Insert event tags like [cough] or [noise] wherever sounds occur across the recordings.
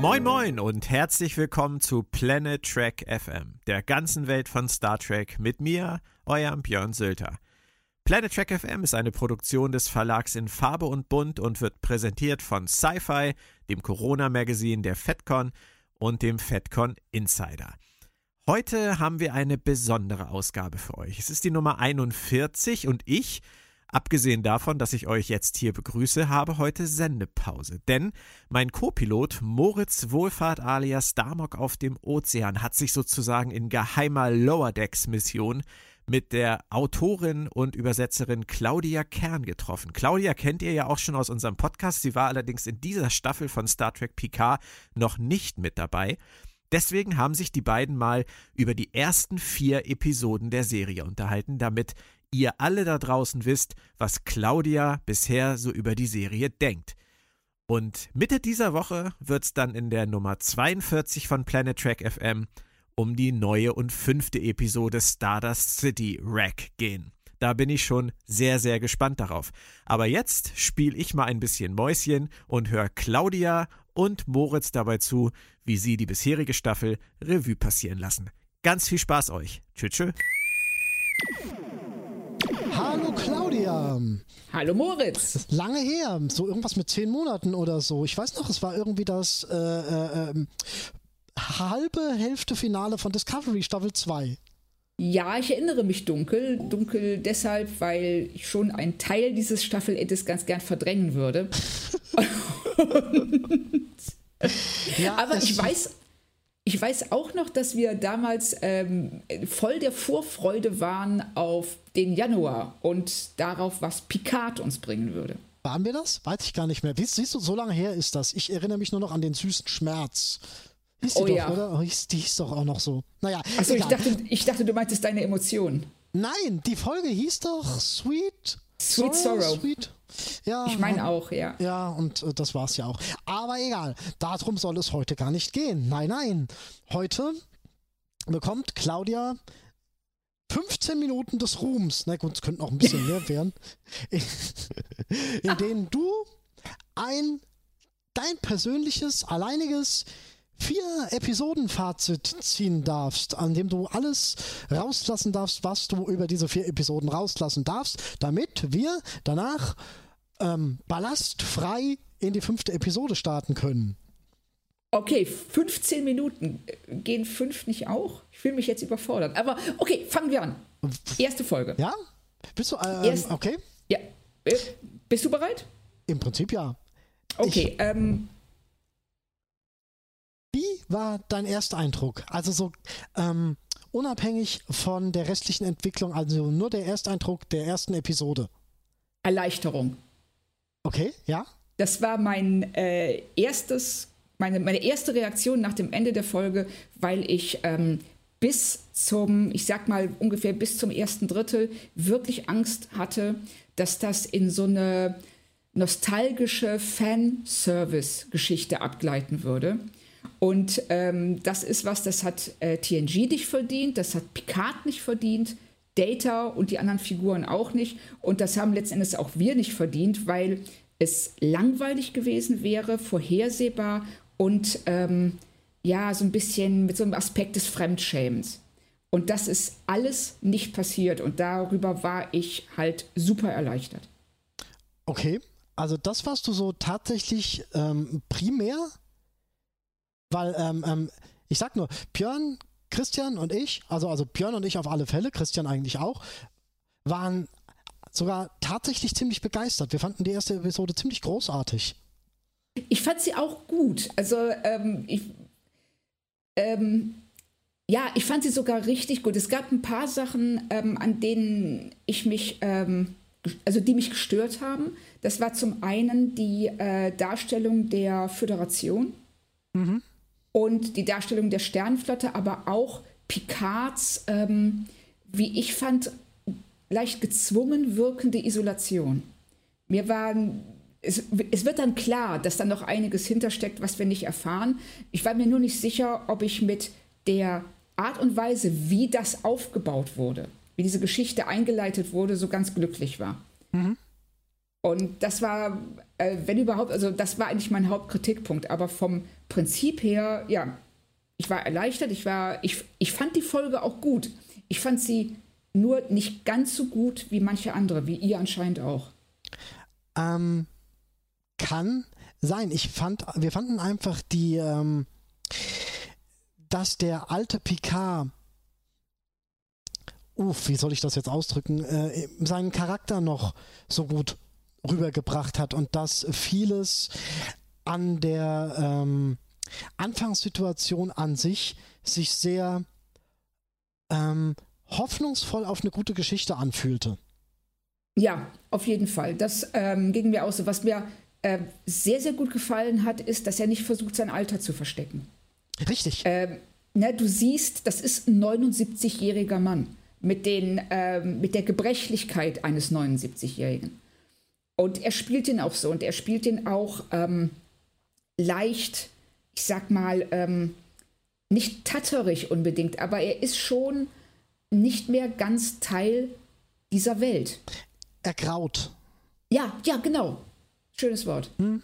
Moin Moin und herzlich willkommen zu Planet Trek FM, der ganzen Welt von Star Trek mit mir, eurem Björn Sülter. Planet Trek FM ist eine Produktion des Verlags in Farbe und Bunt und wird präsentiert von Sci-Fi, dem Corona-Magazin der FedCon und dem FedCon Insider. Heute haben wir eine besondere Ausgabe für euch. Es ist die Nummer 41 und ich, abgesehen davon, dass ich euch jetzt hier begrüße, habe heute Sendepause. Denn mein Co-Pilot Moritz Wohlfahrt alias Damok auf dem Ozean hat sich sozusagen in geheimer Lower Decks Mission mit der Autorin und Übersetzerin Claudia Kern getroffen. Claudia kennt ihr ja auch schon aus unserem Podcast. Sie war allerdings in dieser Staffel von Star Trek Picard noch nicht mit dabei. Deswegen haben sich die beiden mal über die ersten vier Episoden der Serie unterhalten, damit ihr alle da draußen wisst, was Claudia bisher so über die Serie denkt. Und Mitte dieser Woche wird es dann in der Nummer 42 von Planet Track FM um die neue und fünfte Episode Stardust City Rack gehen. Da bin ich schon sehr, sehr gespannt darauf. Aber jetzt spiele ich mal ein bisschen Mäuschen und höre Claudia und Moritz dabei zu, wie sie die bisherige Staffel Revue passieren lassen. Ganz viel Spaß euch. Tschüss. tschüss. Hallo Claudia. Hallo Moritz. Lange her, so irgendwas mit zehn Monaten oder so. Ich weiß noch, es war irgendwie das äh, äh, ähm, halbe Hälfte Finale von Discovery Staffel 2. Ja, ich erinnere mich dunkel. Dunkel deshalb, weil ich schon einen Teil dieses Staffelendes ganz gern verdrängen würde. [laughs] ja, Aber ich weiß, ich weiß auch noch, dass wir damals ähm, voll der Vorfreude waren auf den Januar und darauf, was Picard uns bringen würde. Waren wir das? Weiß ich gar nicht mehr. Siehst du, so lange her ist das. Ich erinnere mich nur noch an den süßen Schmerz. Hieß die oh, doch, ja. oder? Oh, hieß, die hieß doch auch noch so. Naja. Achso, ich dachte, ich dachte, du meintest deine Emotionen. Nein, die Folge hieß doch Sweet. Sweet Sorrow. Sorrow. Sweet. Ja, ich meine auch, ja. Ja, und äh, das war's ja auch. Aber egal, darum soll es heute gar nicht gehen. Nein, nein. Heute bekommt Claudia 15 Minuten des Ruhms, na gut, es könnten auch ein bisschen mehr [laughs] werden, in, in denen du ein dein persönliches, alleiniges vier Episoden-Fazit ziehen darfst, an dem du alles rauslassen darfst, was du über diese vier Episoden rauslassen darfst, damit wir danach ähm, ballastfrei in die fünfte Episode starten können. Okay, 15 Minuten. Gehen fünf nicht auch? Ich fühle mich jetzt überfordert. Aber okay, fangen wir an. Erste Folge. Ja? Bist du, ähm, Erst, okay? Ja. Äh, bist du bereit? Im Prinzip ja. Okay, ich, ähm, wie war dein erster Eindruck? Also so ähm, unabhängig von der restlichen Entwicklung, also nur der Ersteindruck der ersten Episode. Erleichterung. Okay, ja. Das war mein äh, erstes, meine, meine erste Reaktion nach dem Ende der Folge, weil ich ähm, bis zum, ich sag mal ungefähr bis zum ersten Drittel wirklich Angst hatte, dass das in so eine nostalgische Fanservice-Geschichte abgleiten würde. Und ähm, das ist was, das hat äh, TNG nicht verdient, das hat Picard nicht verdient, Data und die anderen Figuren auch nicht. Und das haben letztendlich auch wir nicht verdient, weil es langweilig gewesen wäre, vorhersehbar und ähm, ja, so ein bisschen mit so einem Aspekt des Fremdschämens. Und das ist alles nicht passiert und darüber war ich halt super erleichtert. Okay, also das warst du so tatsächlich ähm, primär weil, ähm, ähm, ich sag nur, Björn, Christian und ich, also, also Björn und ich auf alle Fälle, Christian eigentlich auch, waren sogar tatsächlich ziemlich begeistert. Wir fanden die erste Episode ziemlich großartig. Ich fand sie auch gut. Also, ähm, ich, ähm, ja, ich fand sie sogar richtig gut. Es gab ein paar Sachen, ähm, an denen ich mich, ähm, also die mich gestört haben. Das war zum einen die äh, Darstellung der Föderation. Mhm und die Darstellung der Sternenflotte, aber auch Picards, ähm, wie ich fand, leicht gezwungen wirkende Isolation. Mir war, es, es, wird dann klar, dass da noch einiges hintersteckt, was wir nicht erfahren. Ich war mir nur nicht sicher, ob ich mit der Art und Weise, wie das aufgebaut wurde, wie diese Geschichte eingeleitet wurde, so ganz glücklich war. Mhm. Und das war, äh, wenn überhaupt, also das war eigentlich mein Hauptkritikpunkt, aber vom Prinzip her, ja, ich war erleichtert, ich war, ich, ich fand die Folge auch gut. Ich fand sie nur nicht ganz so gut wie manche andere, wie ihr anscheinend auch. Ähm, kann sein. Ich fand, wir fanden einfach die, ähm, dass der alte Picard, uff, wie soll ich das jetzt ausdrücken, äh, seinen Charakter noch so gut rübergebracht hat und dass vieles an der ähm, Anfangssituation an sich sich sehr ähm, hoffnungsvoll auf eine gute Geschichte anfühlte. Ja, auf jeden Fall. Das ähm, ging mir auch so. Was mir äh, sehr, sehr gut gefallen hat, ist, dass er nicht versucht, sein Alter zu verstecken. Richtig. Ähm, ne, du siehst, das ist ein 79-jähriger Mann mit, den, ähm, mit der Gebrechlichkeit eines 79-Jährigen. Und er spielt ihn auch so und er spielt ihn auch ähm, leicht, ich sag mal, ähm, nicht tatterig unbedingt, aber er ist schon nicht mehr ganz Teil dieser Welt. Ergraut. Ja, ja, genau. Schönes Wort. Hm.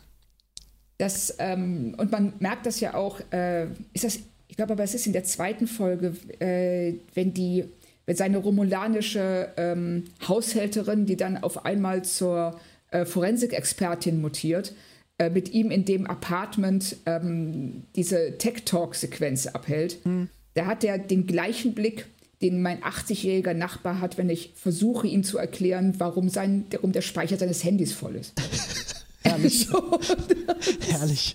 Das, ähm, und man merkt das ja auch, äh, ist das, ich glaube aber, es ist in der zweiten Folge, äh, wenn die, wenn seine romulanische ähm, Haushälterin, die dann auf einmal zur äh, Forensikexpertin mutiert, äh, mit ihm in dem Apartment ähm, diese Tech-Talk-Sequenz abhält. Hm. Da hat er den gleichen Blick den mein 80-jähriger Nachbar hat, wenn ich versuche, ihm zu erklären, warum, sein, warum der Speicher seines Handys voll ist. [laughs] Herrlich. [laughs] Herrlich.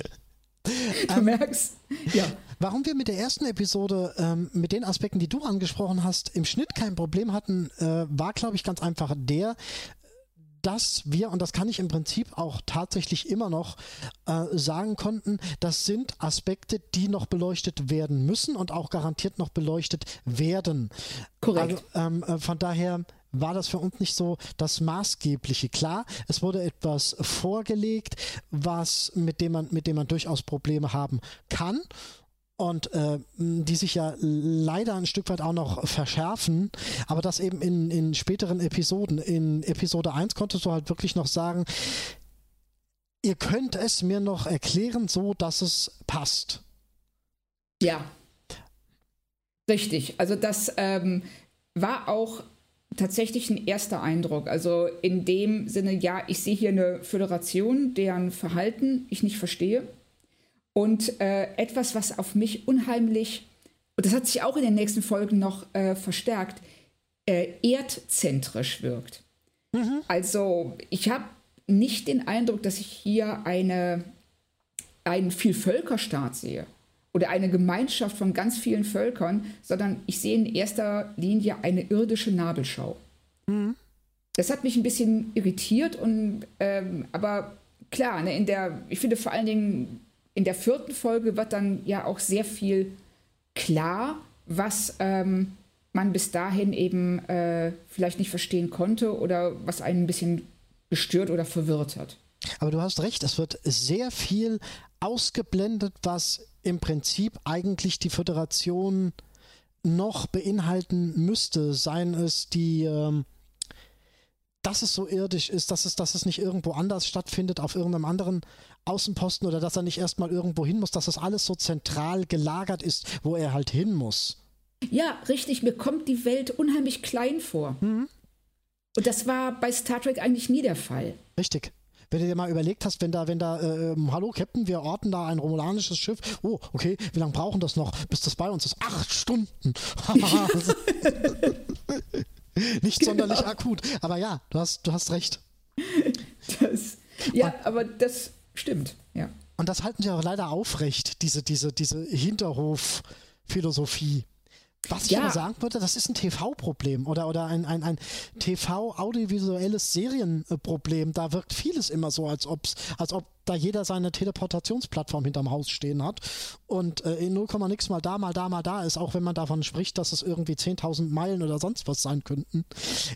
Du ähm, merkst, ja. Warum wir mit der ersten Episode ähm, mit den Aspekten, die du angesprochen hast, im Schnitt kein Problem hatten, äh, war, glaube ich, ganz einfach der, dass wir, und das kann ich im Prinzip auch tatsächlich immer noch äh, sagen konnten, das sind Aspekte, die noch beleuchtet werden müssen und auch garantiert noch beleuchtet werden. Korrekt. Also, ähm, äh, von daher war das für uns nicht so das Maßgebliche. Klar, es wurde etwas vorgelegt, was, mit dem man, mit dem man durchaus Probleme haben kann und äh, die sich ja leider ein Stück weit auch noch verschärfen, aber das eben in, in späteren Episoden. In Episode 1 konntest du halt wirklich noch sagen, ihr könnt es mir noch erklären, so dass es passt. Ja. Richtig. Also das ähm, war auch tatsächlich ein erster Eindruck. Also in dem Sinne, ja, ich sehe hier eine Föderation, deren Verhalten ich nicht verstehe und äh, etwas, was auf mich unheimlich, und das hat sich auch in den nächsten Folgen noch äh, verstärkt, äh, erdzentrisch wirkt. Mhm. Also ich habe nicht den Eindruck, dass ich hier eine, einen Vielvölkerstaat sehe oder eine Gemeinschaft von ganz vielen Völkern, sondern ich sehe in erster Linie eine irdische Nabelschau. Mhm. Das hat mich ein bisschen irritiert und ähm, aber klar, ne, in der, ich finde vor allen Dingen in der vierten Folge wird dann ja auch sehr viel klar, was ähm, man bis dahin eben äh, vielleicht nicht verstehen konnte oder was einen ein bisschen gestört oder verwirrt hat. Aber du hast recht, es wird sehr viel ausgeblendet, was im Prinzip eigentlich die Föderation noch beinhalten müsste, seien es die ähm, dass es so irdisch ist, dass es, dass es nicht irgendwo anders stattfindet, auf irgendeinem anderen Außenposten oder dass er nicht erstmal irgendwo hin muss, dass das alles so zentral gelagert ist, wo er halt hin muss. Ja, richtig. Mir kommt die Welt unheimlich klein vor. Mhm. Und das war bei Star Trek eigentlich nie der Fall. Richtig. Wenn du dir mal überlegt hast, wenn da, wenn da, äh, ähm, hallo Captain, wir orten da ein romulanisches Schiff. Oh, okay, wie lange brauchen das noch, bis das bei uns ist? Acht Stunden. [laughs] Nicht genau. sonderlich akut. Aber ja, du hast, du hast recht. Das, ja, und, aber das stimmt, ja. Und das halten sie auch leider aufrecht, diese, diese, diese Hinterhof-Philosophie. Was ich ja. aber sagen würde, das ist ein TV-Problem oder, oder ein, ein, ein TV-audiovisuelles Serienproblem. Da wirkt vieles immer so, als, ob's, als ob da jeder seine Teleportationsplattform hinterm Haus stehen hat und äh, in 0, nix mal da, mal da, mal da ist, auch wenn man davon spricht, dass es irgendwie 10.000 Meilen oder sonst was sein könnten.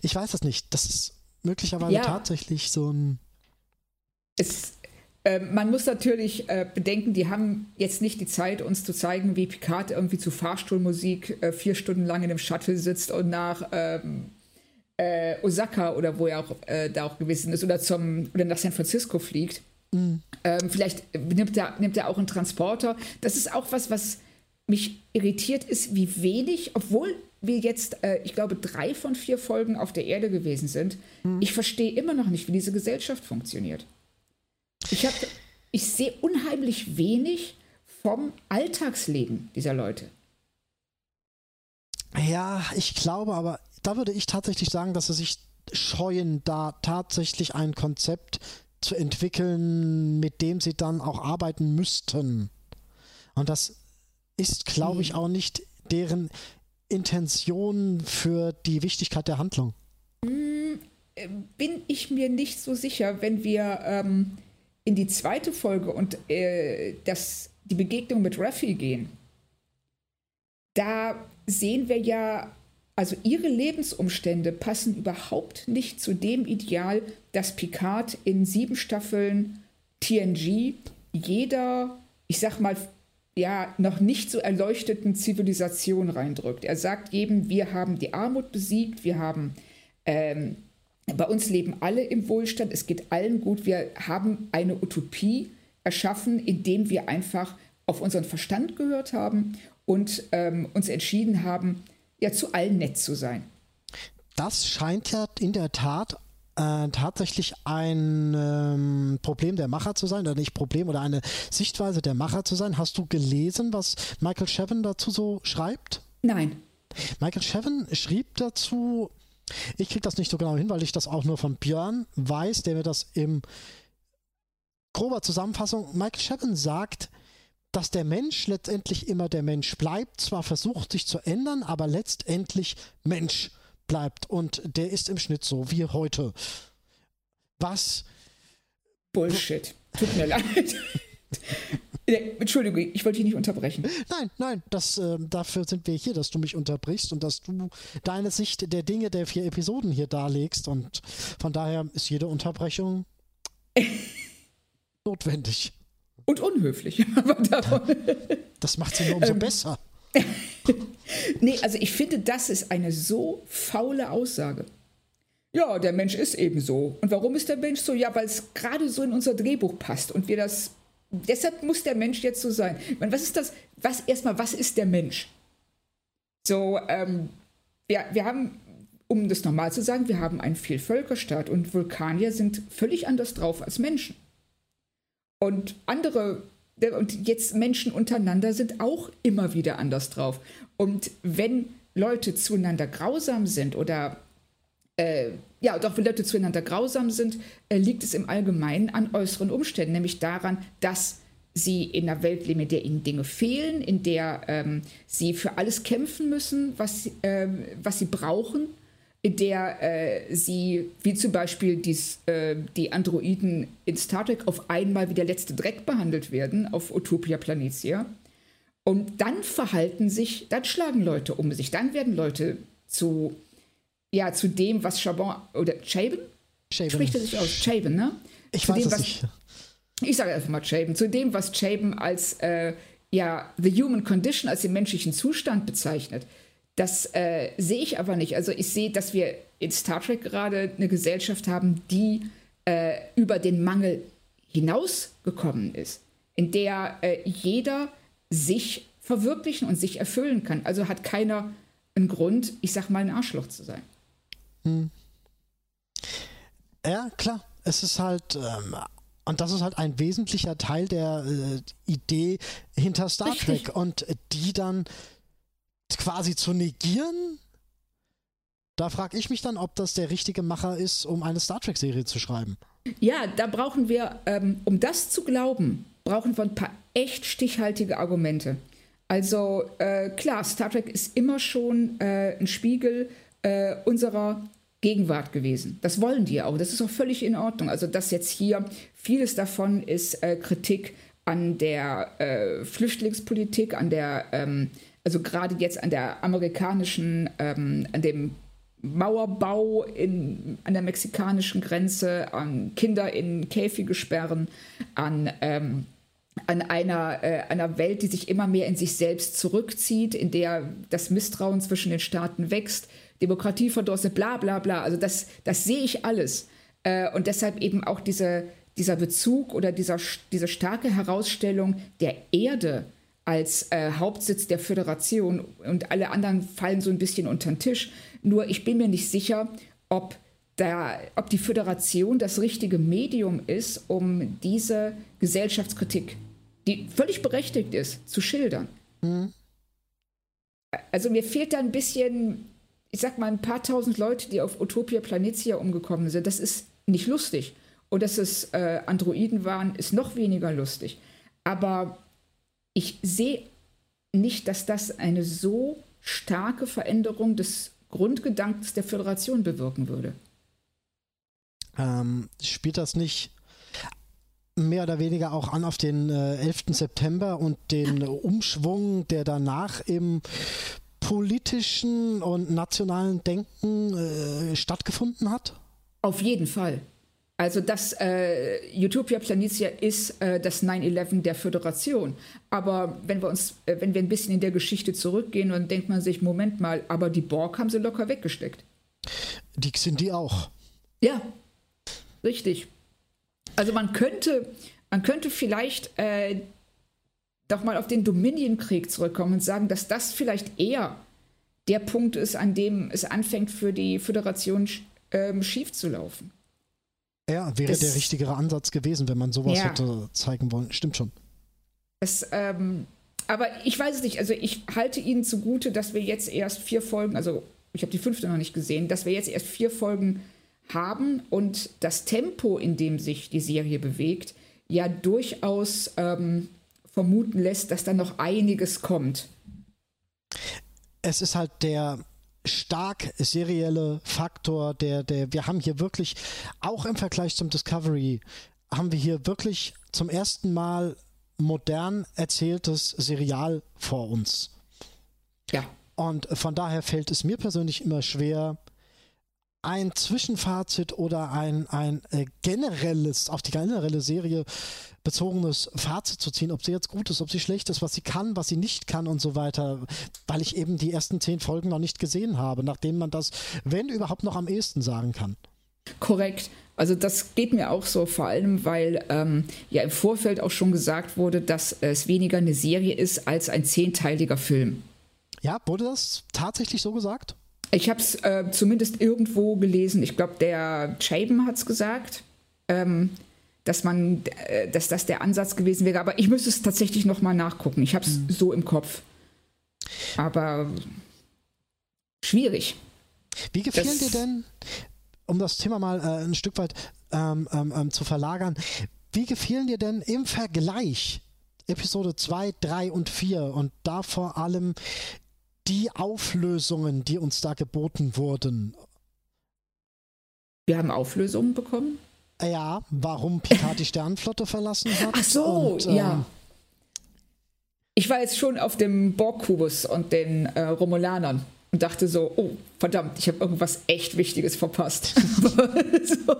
Ich weiß das nicht. Das ist möglicherweise ja. tatsächlich so ein. Es, man muss natürlich äh, bedenken, die haben jetzt nicht die Zeit, uns zu zeigen, wie Picard irgendwie zu Fahrstuhlmusik äh, vier Stunden lang in einem Shuttle sitzt und nach ähm, äh, Osaka oder wo er auch äh, da auch gewesen ist oder zum oder nach San Francisco fliegt. Mhm. Ähm, vielleicht nimmt er, nimmt er auch einen Transporter. Das ist auch was, was mich irritiert ist, wie wenig, obwohl wir jetzt, äh, ich glaube, drei von vier Folgen auf der Erde gewesen sind. Mhm. Ich verstehe immer noch nicht, wie diese Gesellschaft funktioniert. Ich, ich sehe unheimlich wenig vom Alltagsleben dieser Leute. Ja, ich glaube aber, da würde ich tatsächlich sagen, dass sie sich scheuen, da tatsächlich ein Konzept zu entwickeln, mit dem sie dann auch arbeiten müssten. Und das ist, glaube ich, hm. auch nicht deren Intention für die Wichtigkeit der Handlung. Hm, äh, bin ich mir nicht so sicher, wenn wir ähm, in die zweite Folge und äh, das, die Begegnung mit Raffi gehen. Da sehen wir ja, also ihre Lebensumstände passen überhaupt nicht zu dem Ideal, das Picard in sieben Staffeln TNG jeder, ich sag mal, ja, noch nicht so erleuchteten Zivilisation reindrückt. Er sagt jedem, wir haben die Armut besiegt, wir haben, ähm, bei uns leben alle im Wohlstand, es geht allen gut, wir haben eine Utopie erschaffen, indem wir einfach auf unseren Verstand gehört haben und ähm, uns entschieden haben, ja zu allen nett zu sein. Das scheint ja in der Tat äh, tatsächlich ein ähm, Problem der Macher zu sein, oder nicht Problem, oder eine Sichtweise der Macher zu sein. Hast du gelesen, was Michael Shevin dazu so schreibt? Nein. Michael Shevin schrieb dazu, ich kriege das nicht so genau hin, weil ich das auch nur von Björn weiß, der mir das im grober Zusammenfassung, Michael Shevin sagt, dass der Mensch letztendlich immer der Mensch bleibt, zwar versucht sich zu ändern, aber letztendlich Mensch bleibt und der ist im Schnitt so wie heute. Was? Bullshit. Tut mir [laughs] leid. Entschuldigung, ich wollte dich nicht unterbrechen. Nein, nein, das, äh, dafür sind wir hier, dass du mich unterbrichst und dass du deine Sicht der Dinge der vier Episoden hier darlegst. Und von daher ist jede Unterbrechung [laughs] notwendig. Und unhöflich. [laughs] das macht sie nur umso ähm, besser. [laughs] nee, also ich finde, das ist eine so faule Aussage. Ja, der Mensch ist eben so. Und warum ist der Mensch so? Ja, weil es gerade so in unser Drehbuch passt und wir das. Deshalb muss der Mensch jetzt so sein. meine, was ist das? Was erstmal, was ist der Mensch? So, ähm, ja, wir haben, um das nochmal zu sagen, wir haben einen Vielvölkerstaat und Vulkanier sind völlig anders drauf als Menschen. Und andere, und jetzt Menschen untereinander sind auch immer wieder anders drauf. Und wenn Leute zueinander grausam sind oder äh, ja, doch wenn Leute zueinander grausam sind, äh, liegt es im Allgemeinen an äußeren Umständen, nämlich daran, dass sie in einer Welt leben, in der ihnen Dinge fehlen, in der ähm, sie für alles kämpfen müssen, was, äh, was sie brauchen in der äh, sie, wie zum Beispiel dies, äh, die Androiden in Star Trek, auf einmal wie der letzte Dreck behandelt werden auf Utopia Planitia. Und dann verhalten sich, dann schlagen Leute um sich, dann werden Leute zu, ja, zu dem, was Chabon oder Chabon? Chabon. Spricht er sich aus? Chabon, ne? Ich zu weiß dem, was, nicht. Ich sage einfach mal Chabon. Zu dem, was Chabon als, äh, ja, the human condition, als den menschlichen Zustand bezeichnet. Das äh, sehe ich aber nicht. Also ich sehe, dass wir in Star Trek gerade eine Gesellschaft haben, die äh, über den Mangel hinausgekommen ist, in der äh, jeder sich verwirklichen und sich erfüllen kann. Also hat keiner einen Grund, ich sag mal, ein Arschloch zu sein. Hm. Ja, klar. Es ist halt, ähm, und das ist halt ein wesentlicher Teil der äh, Idee hinter Star Richtig. Trek und die dann quasi zu negieren, da frage ich mich dann, ob das der richtige Macher ist, um eine Star Trek-Serie zu schreiben. Ja, da brauchen wir, ähm, um das zu glauben, brauchen wir ein paar echt stichhaltige Argumente. Also äh, klar, Star Trek ist immer schon äh, ein Spiegel äh, unserer Gegenwart gewesen. Das wollen die auch. Das ist auch völlig in Ordnung. Also das jetzt hier, vieles davon ist äh, Kritik an der äh, Flüchtlingspolitik, an der ähm, also gerade jetzt an der amerikanischen, ähm, an dem Mauerbau in, an der mexikanischen Grenze, an Kinder in Käfige sperren, an, ähm, an einer, äh, einer Welt, die sich immer mehr in sich selbst zurückzieht, in der das Misstrauen zwischen den Staaten wächst, Demokratie verdrossene, bla bla bla. Also das, das sehe ich alles. Äh, und deshalb eben auch diese, dieser Bezug oder dieser, diese starke Herausstellung der Erde als äh, Hauptsitz der Föderation und alle anderen fallen so ein bisschen unter den Tisch. Nur ich bin mir nicht sicher, ob, da, ob die Föderation das richtige Medium ist, um diese Gesellschaftskritik, die völlig berechtigt ist, zu schildern. Mhm. Also mir fehlt da ein bisschen, ich sag mal, ein paar tausend Leute, die auf Utopia Planitia umgekommen sind. Das ist nicht lustig. Und dass es äh, Androiden waren, ist noch weniger lustig. Aber ich sehe nicht, dass das eine so starke Veränderung des Grundgedankens der Föderation bewirken würde. Ähm, spielt das nicht mehr oder weniger auch an auf den äh, 11. September und den Umschwung, der danach im politischen und nationalen Denken äh, stattgefunden hat? Auf jeden Fall. Also das äh, Utopia Planitia ist äh, das 9-11 der Föderation. Aber wenn wir uns, äh, wenn wir ein bisschen in der Geschichte zurückgehen, dann denkt man sich, Moment mal, aber die Borg haben sie locker weggesteckt. Die sind die auch. Ja, richtig. Also man könnte, man könnte vielleicht äh, doch mal auf den Dominion-Krieg zurückkommen und sagen, dass das vielleicht eher der Punkt ist, an dem es anfängt für die Föderation ähm, schief zu laufen. Ja, wäre das, der richtigere Ansatz gewesen, wenn man sowas ja. hätte zeigen wollen. Stimmt schon. Das, ähm, aber ich weiß es nicht. Also ich halte Ihnen zugute, dass wir jetzt erst vier Folgen, also ich habe die fünfte noch nicht gesehen, dass wir jetzt erst vier Folgen haben und das Tempo, in dem sich die Serie bewegt, ja durchaus ähm, vermuten lässt, dass da noch einiges kommt. Es ist halt der stark serielle Faktor, der, der, wir haben hier wirklich, auch im Vergleich zum Discovery, haben wir hier wirklich zum ersten Mal modern erzähltes Serial vor uns. Ja. Und von daher fällt es mir persönlich immer schwer, ein Zwischenfazit oder ein, ein äh, generelles, auf die generelle Serie bezogenes Fazit zu ziehen, ob sie jetzt gut ist, ob sie schlecht ist, was sie kann, was sie nicht kann und so weiter, weil ich eben die ersten zehn Folgen noch nicht gesehen habe, nachdem man das, wenn überhaupt, noch am ehesten sagen kann. Korrekt. Also das geht mir auch so, vor allem weil ähm, ja im Vorfeld auch schon gesagt wurde, dass es weniger eine Serie ist als ein zehnteiliger Film. Ja, wurde das tatsächlich so gesagt? Ich habe es äh, zumindest irgendwo gelesen. Ich glaube, der Chaben hat es gesagt. Ähm, dass man, äh, dass das der Ansatz gewesen wäre. Aber ich müsste es tatsächlich noch mal nachgucken. Ich habe es mhm. so im Kopf. Aber schwierig. Wie gefällt das, dir denn, um das Thema mal äh, ein Stück weit ähm, ähm, ähm zu verlagern, wie gefielen dir denn im Vergleich Episode 2, 3 und 4 und da vor allem die Auflösungen, die uns da geboten wurden? Wir haben Auflösungen bekommen? Ja, warum Picard die Sternenflotte verlassen hat. Ach so, und, ähm, ja. Ich war jetzt schon auf dem Borg-Kubus und den äh, Romulanern und dachte so, oh, verdammt, ich habe irgendwas echt Wichtiges verpasst. [laughs] so.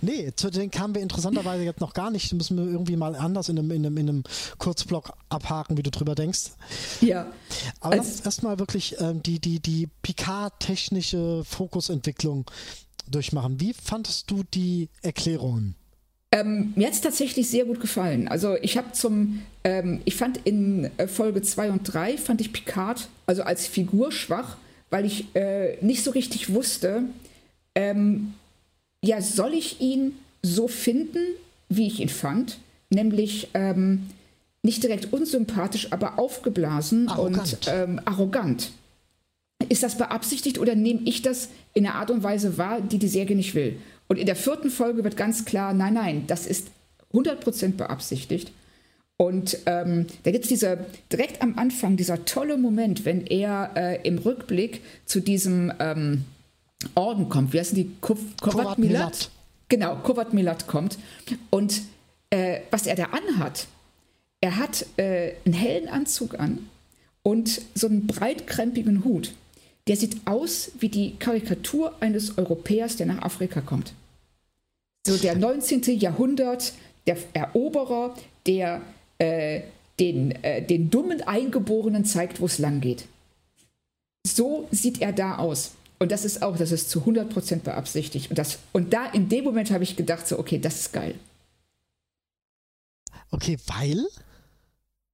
Nee, zu denen kamen wir interessanterweise jetzt noch gar nicht. Müssen wir irgendwie mal anders in einem, in einem, in einem Kurzblock abhaken, wie du drüber denkst. Ja. Aber lass uns erstmal wirklich ähm, die, die, die Picard-technische Fokusentwicklung durchmachen. Wie fandest du die Erklärungen? Ähm, mir hat es tatsächlich sehr gut gefallen. Also ich habe zum, ähm, ich fand in äh, Folge 2 und 3 fand ich Picard, also als Figur schwach, weil ich äh, nicht so richtig wusste, ähm, ja, soll ich ihn so finden, wie ich ihn fand? Nämlich ähm, nicht direkt unsympathisch, aber aufgeblasen arrogant. und ähm, arrogant. Ist das beabsichtigt oder nehme ich das in einer Art und Weise wahr, die die Serie nicht will? Und in der vierten Folge wird ganz klar, nein, nein, das ist 100% beabsichtigt. Und ähm, da gibt es diese, direkt am Anfang, dieser tolle Moment, wenn er äh, im Rückblick zu diesem ähm, Orden kommt. Wie heißen die? Kovat Milat? Genau, Kovat Milat kommt. Und äh, was er da anhat, er hat äh, einen hellen Anzug an und so einen breitkrempigen Hut der sieht aus wie die Karikatur eines Europäers, der nach Afrika kommt. So der 19. Jahrhundert, der Eroberer, der äh, den, äh, den dummen Eingeborenen zeigt, wo es lang geht. So sieht er da aus. Und das ist auch, das ist zu 100% beabsichtigt. Und, das, und da in dem Moment habe ich gedacht, so, okay, das ist geil. Okay, weil?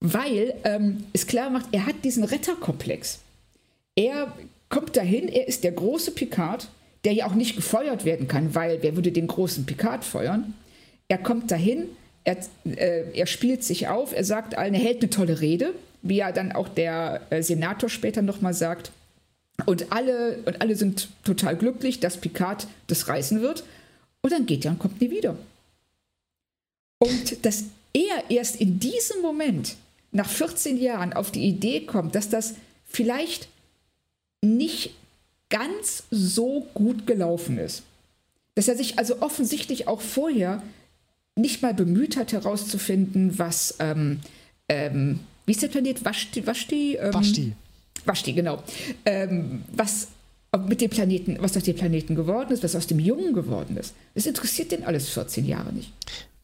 Weil ähm, es klar macht, er hat diesen Retterkomplex. Er kommt dahin, er ist der große Picard, der ja auch nicht gefeuert werden kann, weil wer würde den großen Picard feuern? Er kommt dahin, er, äh, er spielt sich auf, er sagt allen, er hält eine tolle Rede, wie ja dann auch der äh, Senator später nochmal sagt. Und alle, und alle sind total glücklich, dass Picard das reißen wird. Und dann geht er und kommt nie wieder. Und dass er erst in diesem Moment, nach 14 Jahren, auf die Idee kommt, dass das vielleicht nicht ganz so gut gelaufen ist. Dass er sich also offensichtlich auch vorher nicht mal bemüht hat herauszufinden, was, ähm, ähm, wie ist der Planet? Vashti? Vashti, ähm, Vashti. Vashti, genau. Ähm, was mit dem Planeten, was aus dem Planeten geworden ist, was aus dem Jungen geworden ist. Das interessiert den alles 14 Jahre nicht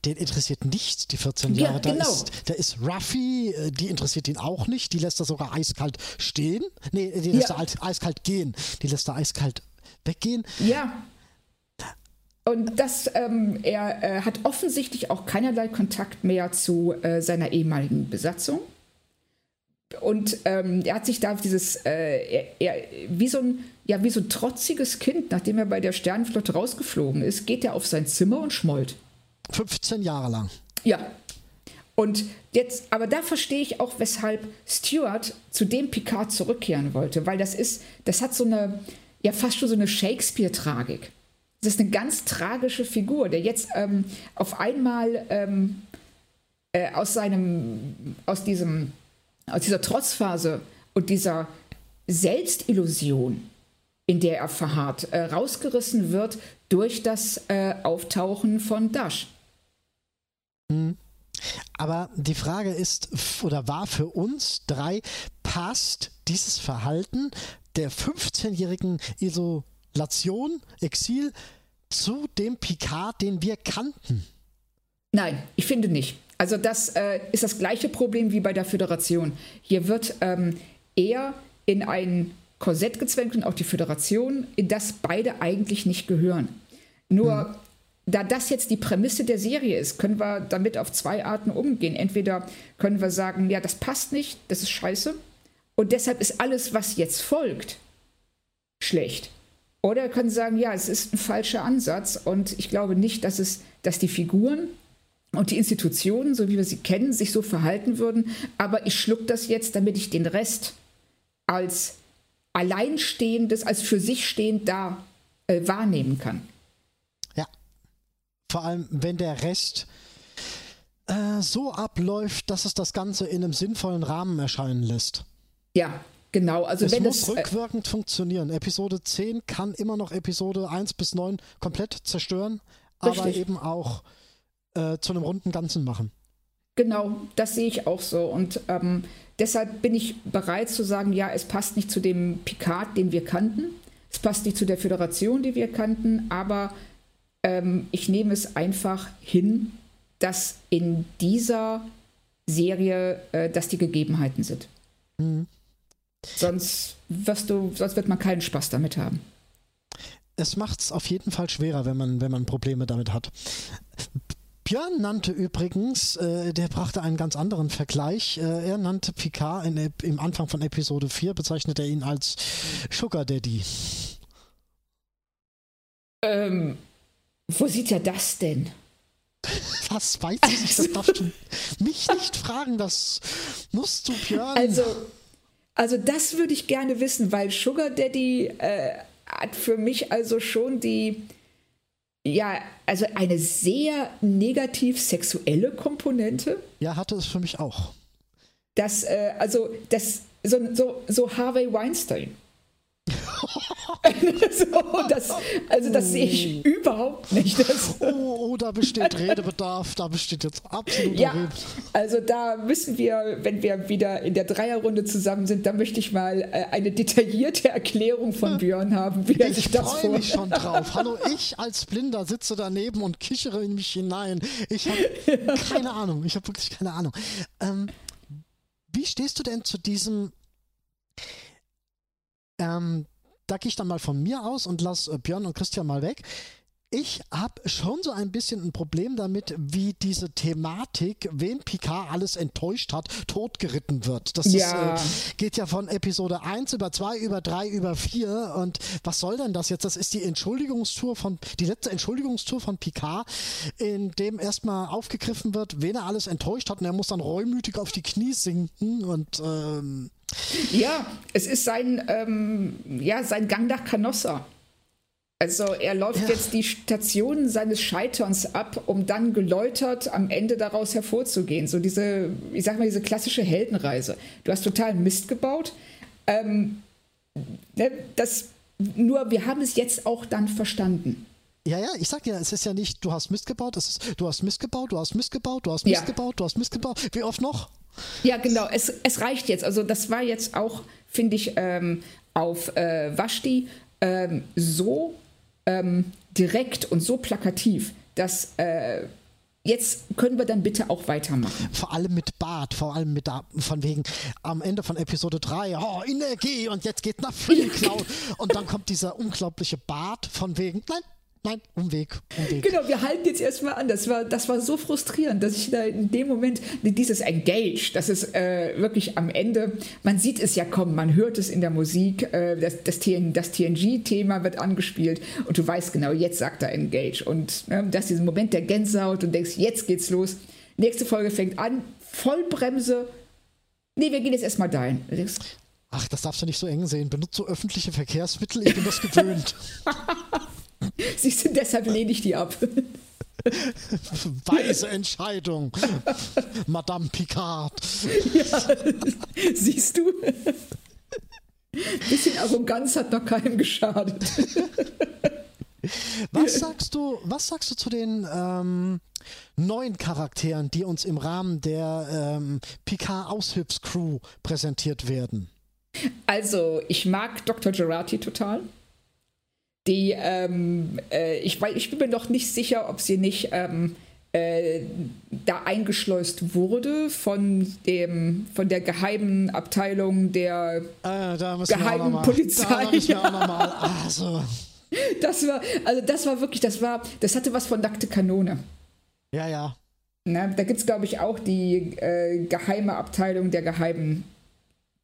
den interessiert nicht die 14 Jahre. Ja, genau. da, ist, da ist Ruffy, äh, die interessiert ihn auch nicht. Die lässt er sogar eiskalt stehen. Nee, die lässt ja. er eiskalt gehen. Die lässt er eiskalt weggehen. Ja. Und das, ähm, er äh, hat offensichtlich auch keinerlei Kontakt mehr zu äh, seiner ehemaligen Besatzung. Und ähm, er hat sich da dieses, äh, er, er, wie so ein, ja, wie so ein trotziges Kind, nachdem er bei der Sternenflotte rausgeflogen ist, geht er auf sein Zimmer und schmollt. 15 Jahre lang. Ja. Und jetzt, aber da verstehe ich auch, weshalb Stuart zu dem Picard zurückkehren wollte, weil das ist, das hat so eine, ja fast schon so eine Shakespeare-Tragik. Das ist eine ganz tragische Figur, der jetzt ähm, auf einmal ähm, äh, aus seinem, aus diesem, aus dieser Trotzphase und dieser Selbstillusion, in der er verharrt, äh, rausgerissen wird durch das äh, Auftauchen von Dash. Mhm. Aber die Frage ist oder war für uns drei, passt dieses Verhalten der 15-jährigen Isolation, Exil zu dem Picard, den wir kannten? Nein, ich finde nicht. Also das äh, ist das gleiche Problem wie bei der Föderation. Hier wird ähm, er in ein Korsett gezwängt und auch die Föderation, in das beide eigentlich nicht gehören. Nur hm da das jetzt die Prämisse der Serie ist, können wir damit auf zwei Arten umgehen. Entweder können wir sagen, ja, das passt nicht, das ist scheiße. Und deshalb ist alles, was jetzt folgt, schlecht. Oder können sagen, ja, es ist ein falscher Ansatz und ich glaube nicht, dass es, dass die Figuren und die Institutionen, so wie wir sie kennen, sich so verhalten würden. Aber ich schluck das jetzt, damit ich den Rest als alleinstehendes, als für sich stehend da äh, wahrnehmen kann. Vor allem, wenn der Rest äh, so abläuft, dass es das Ganze in einem sinnvollen Rahmen erscheinen lässt. Ja, genau. Also es wenn muss es äh, rückwirkend äh, funktionieren. Episode 10 kann immer noch Episode 1 bis 9 komplett zerstören, richtig. aber eben auch äh, zu einem runden Ganzen machen. Genau, das sehe ich auch so. Und ähm, deshalb bin ich bereit zu sagen, ja, es passt nicht zu dem Picard, den wir kannten. Es passt nicht zu der Föderation, die wir kannten, aber ähm, ich nehme es einfach hin, dass in dieser Serie äh, dass die Gegebenheiten sind. Mhm. Sonst, wirst du, sonst wird man keinen Spaß damit haben. Es macht es auf jeden Fall schwerer, wenn man, wenn man Probleme damit hat. Björn nannte übrigens, äh, der brachte einen ganz anderen Vergleich. Äh, er nannte Picard in, im Anfang von Episode 4, bezeichnet er ihn als Sugar Daddy. Ähm, wo sieht er das denn? Was weiß ich nicht, das darfst du [laughs] mich nicht fragen, das musst du, Björn. Also, also das würde ich gerne wissen, weil Sugar Daddy äh, hat für mich also schon die, ja, also eine sehr negativ sexuelle Komponente. Ja, hatte es für mich auch. Das, äh, also, das, so, so, so Harvey Weinstein. [laughs] so, das, also das sehe ich überhaupt nicht. [laughs] Oh, oh, da besteht Redebedarf, da besteht jetzt absolut ja. Also da müssen wir, wenn wir wieder in der Dreierrunde zusammen sind, da möchte ich mal äh, eine detaillierte Erklärung von Björn haben, wie er sich das vorstellt. Ich freue mich schon drauf. Hallo, ich als Blinder sitze daneben und kichere in mich hinein. Ich habe [laughs] keine Ahnung, ich habe wirklich keine Ahnung. Ähm, wie stehst du denn zu diesem ähm, da gehe ich dann mal von mir aus und lasse äh, Björn und Christian mal weg. ich habe schon so ein bisschen ein Problem damit, wie diese Thematik, wen Picard alles enttäuscht hat, totgeritten wird. Das Ja. ist, äh, geht ja von Episode 1 über 2, über 3, über 4 und was soll denn das jetzt? Das ist die Entschuldigungstour von, die letzte Entschuldigungstour von Picard, in dem erstmal aufgegriffen wird, wen er alles enttäuscht hat und er muss dann reumütig auf die Knie sinken und ähm, Ja, es ist sein, ähm, ja, sein Gang nach Canossa. Also er läuft Ja. jetzt die Stationen seines Scheiterns ab, um dann geläutert am Ende daraus hervorzugehen. So diese, ich sag mal, diese klassische Heldenreise. Du hast total Mist gebaut. Ähm, ne, das, nur wir haben es jetzt auch dann verstanden. Ja, ja, ich sag dir, es ist ja nicht, du hast Mist gebaut, es ist, du hast Mist gebaut, du hast Mist gebaut, du hast Mist Ja. gebaut, du hast Mist gebaut. Wie oft noch? Ja, genau. Es, es reicht jetzt. Also das war jetzt auch, finde ich, ähm, auf äh, Vashti ähm, so ähm, direkt und so plakativ, dass äh, jetzt können wir dann bitte auch weitermachen. Vor allem mit Bart, vor allem mit da, von wegen am Ende von Episode 3, oh, Energie und jetzt geht nach Free Cloud. [laughs] Und dann kommt dieser unglaubliche Bart von wegen, nein, nein, Umweg, Umweg. Genau, wir halten jetzt erstmal an. Das war, das war so frustrierend, dass ich da in dem Moment dieses Engage, das ist äh, wirklich am Ende, man sieht es ja kommen, man hört es in der Musik, äh, das, das, TN, das TNG-Thema wird angespielt und du weißt genau, jetzt sagt er Engage. Und äh, das ist dieser Moment der Gänsehaut und denkst, jetzt geht's los. Nächste Folge fängt an, Vollbremse. Nee, wir gehen jetzt erstmal dahin. Denkst, Ach, das darfst du nicht so eng sehen. Benutzt so öffentliche Verkehrsmittel, ich bin das [laughs] gewöhnt. [laughs] Siehst du, deshalb lehne ich die ab. [laughs] Weise Entscheidung. Madame Picard. Siehst du? Bisschen Arroganz hat noch keinem geschadet. Was sagst du, was sagst du zu den ähm, neuen Charakteren, die uns im Rahmen der ähm, Picard-Aushilfscrew präsentiert werden? Also, ich mag Dr. Gerati total. Die, ähm, äh, ich, wei- ich bin mir noch nicht sicher, ob sie nicht ähm, äh, da eingeschleust wurde von, dem, von der geheimen Abteilung der. Auch Geheimen Polizei, Da also, [laughs] Das war, also das war wirklich, das war, das hatte was von nackte Kanone. ja, ja. Ne? Da gibt es, glaube ich, auch die äh, geheime Abteilung der geheimen